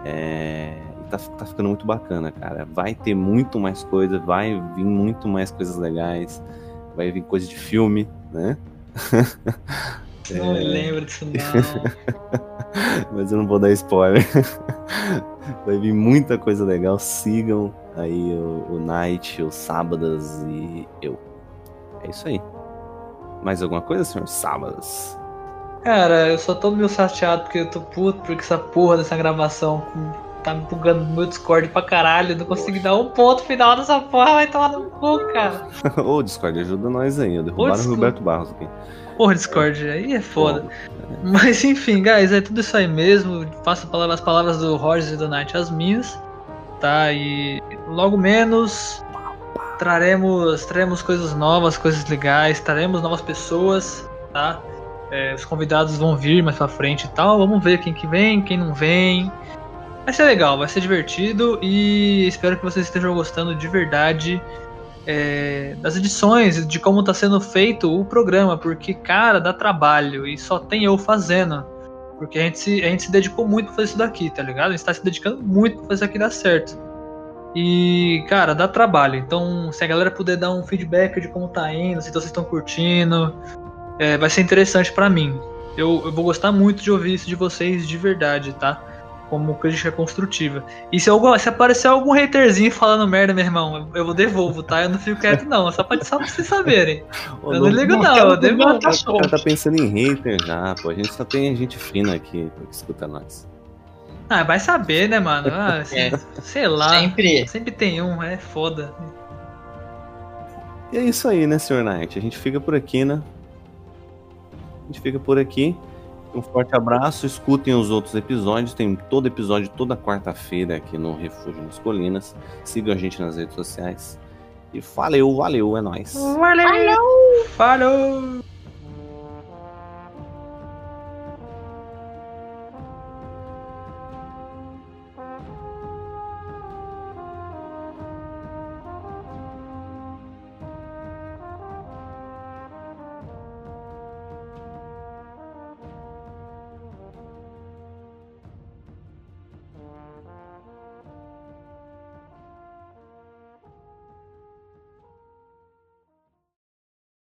É, tá, tá ficando muito bacana, cara. Vai ter muito mais coisa, vai vir muito mais coisas legais. Vai vir coisa de filme, né? Não me lembro disso, não. Mas eu não vou dar spoiler. Vai vir muita coisa legal. Sigam aí o, o Night, o Sábadas e eu. É isso aí. Mais alguma coisa, senhor Sábadas? Cara, eu só tô meio chateado porque eu tô puto porque essa porra dessa gravação com- tá me bugando no meu Discord pra caralho. Não consegui dar um ponto final dessa porra, vai tomar no cu, cara. Ô, Discord, ajuda nós aí. Derrubaram o desculpa. Roberto Barros aqui. Porra, Discord, aí é foda. Mas enfim, guys, é tudo isso aí mesmo. Faço as palavras do Roger e do Night as minhas. Tá? E logo menos traremos, traremos coisas novas, coisas legais, traremos novas pessoas, tá? É, os convidados vão vir mais pra frente e tal. Vamos ver quem que vem, quem não vem. Vai ser legal, vai ser divertido e espero que vocês estejam gostando de verdade é, das edições, de como tá sendo feito o programa, porque, cara, dá trabalho e só tem eu fazendo. Porque a gente se, a gente se dedicou muito pra fazer isso daqui, tá ligado? A gente tá se dedicando muito pra fazer isso aqui dar certo. E, cara, dá trabalho. Então, se a galera puder dar um feedback de como tá indo, se vocês estão curtindo, é, vai ser interessante pra mim. Eu, eu vou gostar muito de ouvir isso de vocês de verdade, tá? Como crítica construtiva. E se, algum, se aparecer algum haterzinho falando merda, meu irmão, eu, devolvo, tá? Eu não fico quieto, não. Só pra, só pra vocês saberem. Ô, Eu não ligo, não. Eu devolvo. tá O cara tá pensando em hater já, pô. A gente só tem gente fina aqui que escuta nós. Ah, vai saber, né, mano? Ah, É. Sei lá. Sempre. Sempre tem um, é foda. E é isso aí, né, Sr. Knight? A gente fica por aqui, né? A gente fica por aqui. Um forte abraço. Escutem os outros episódios. Tem todo episódio toda quarta-feira aqui no Refúgio nas Colinas. Sigam a gente nas redes sociais. E valeu, valeu, é nóis. Valeu! Falou!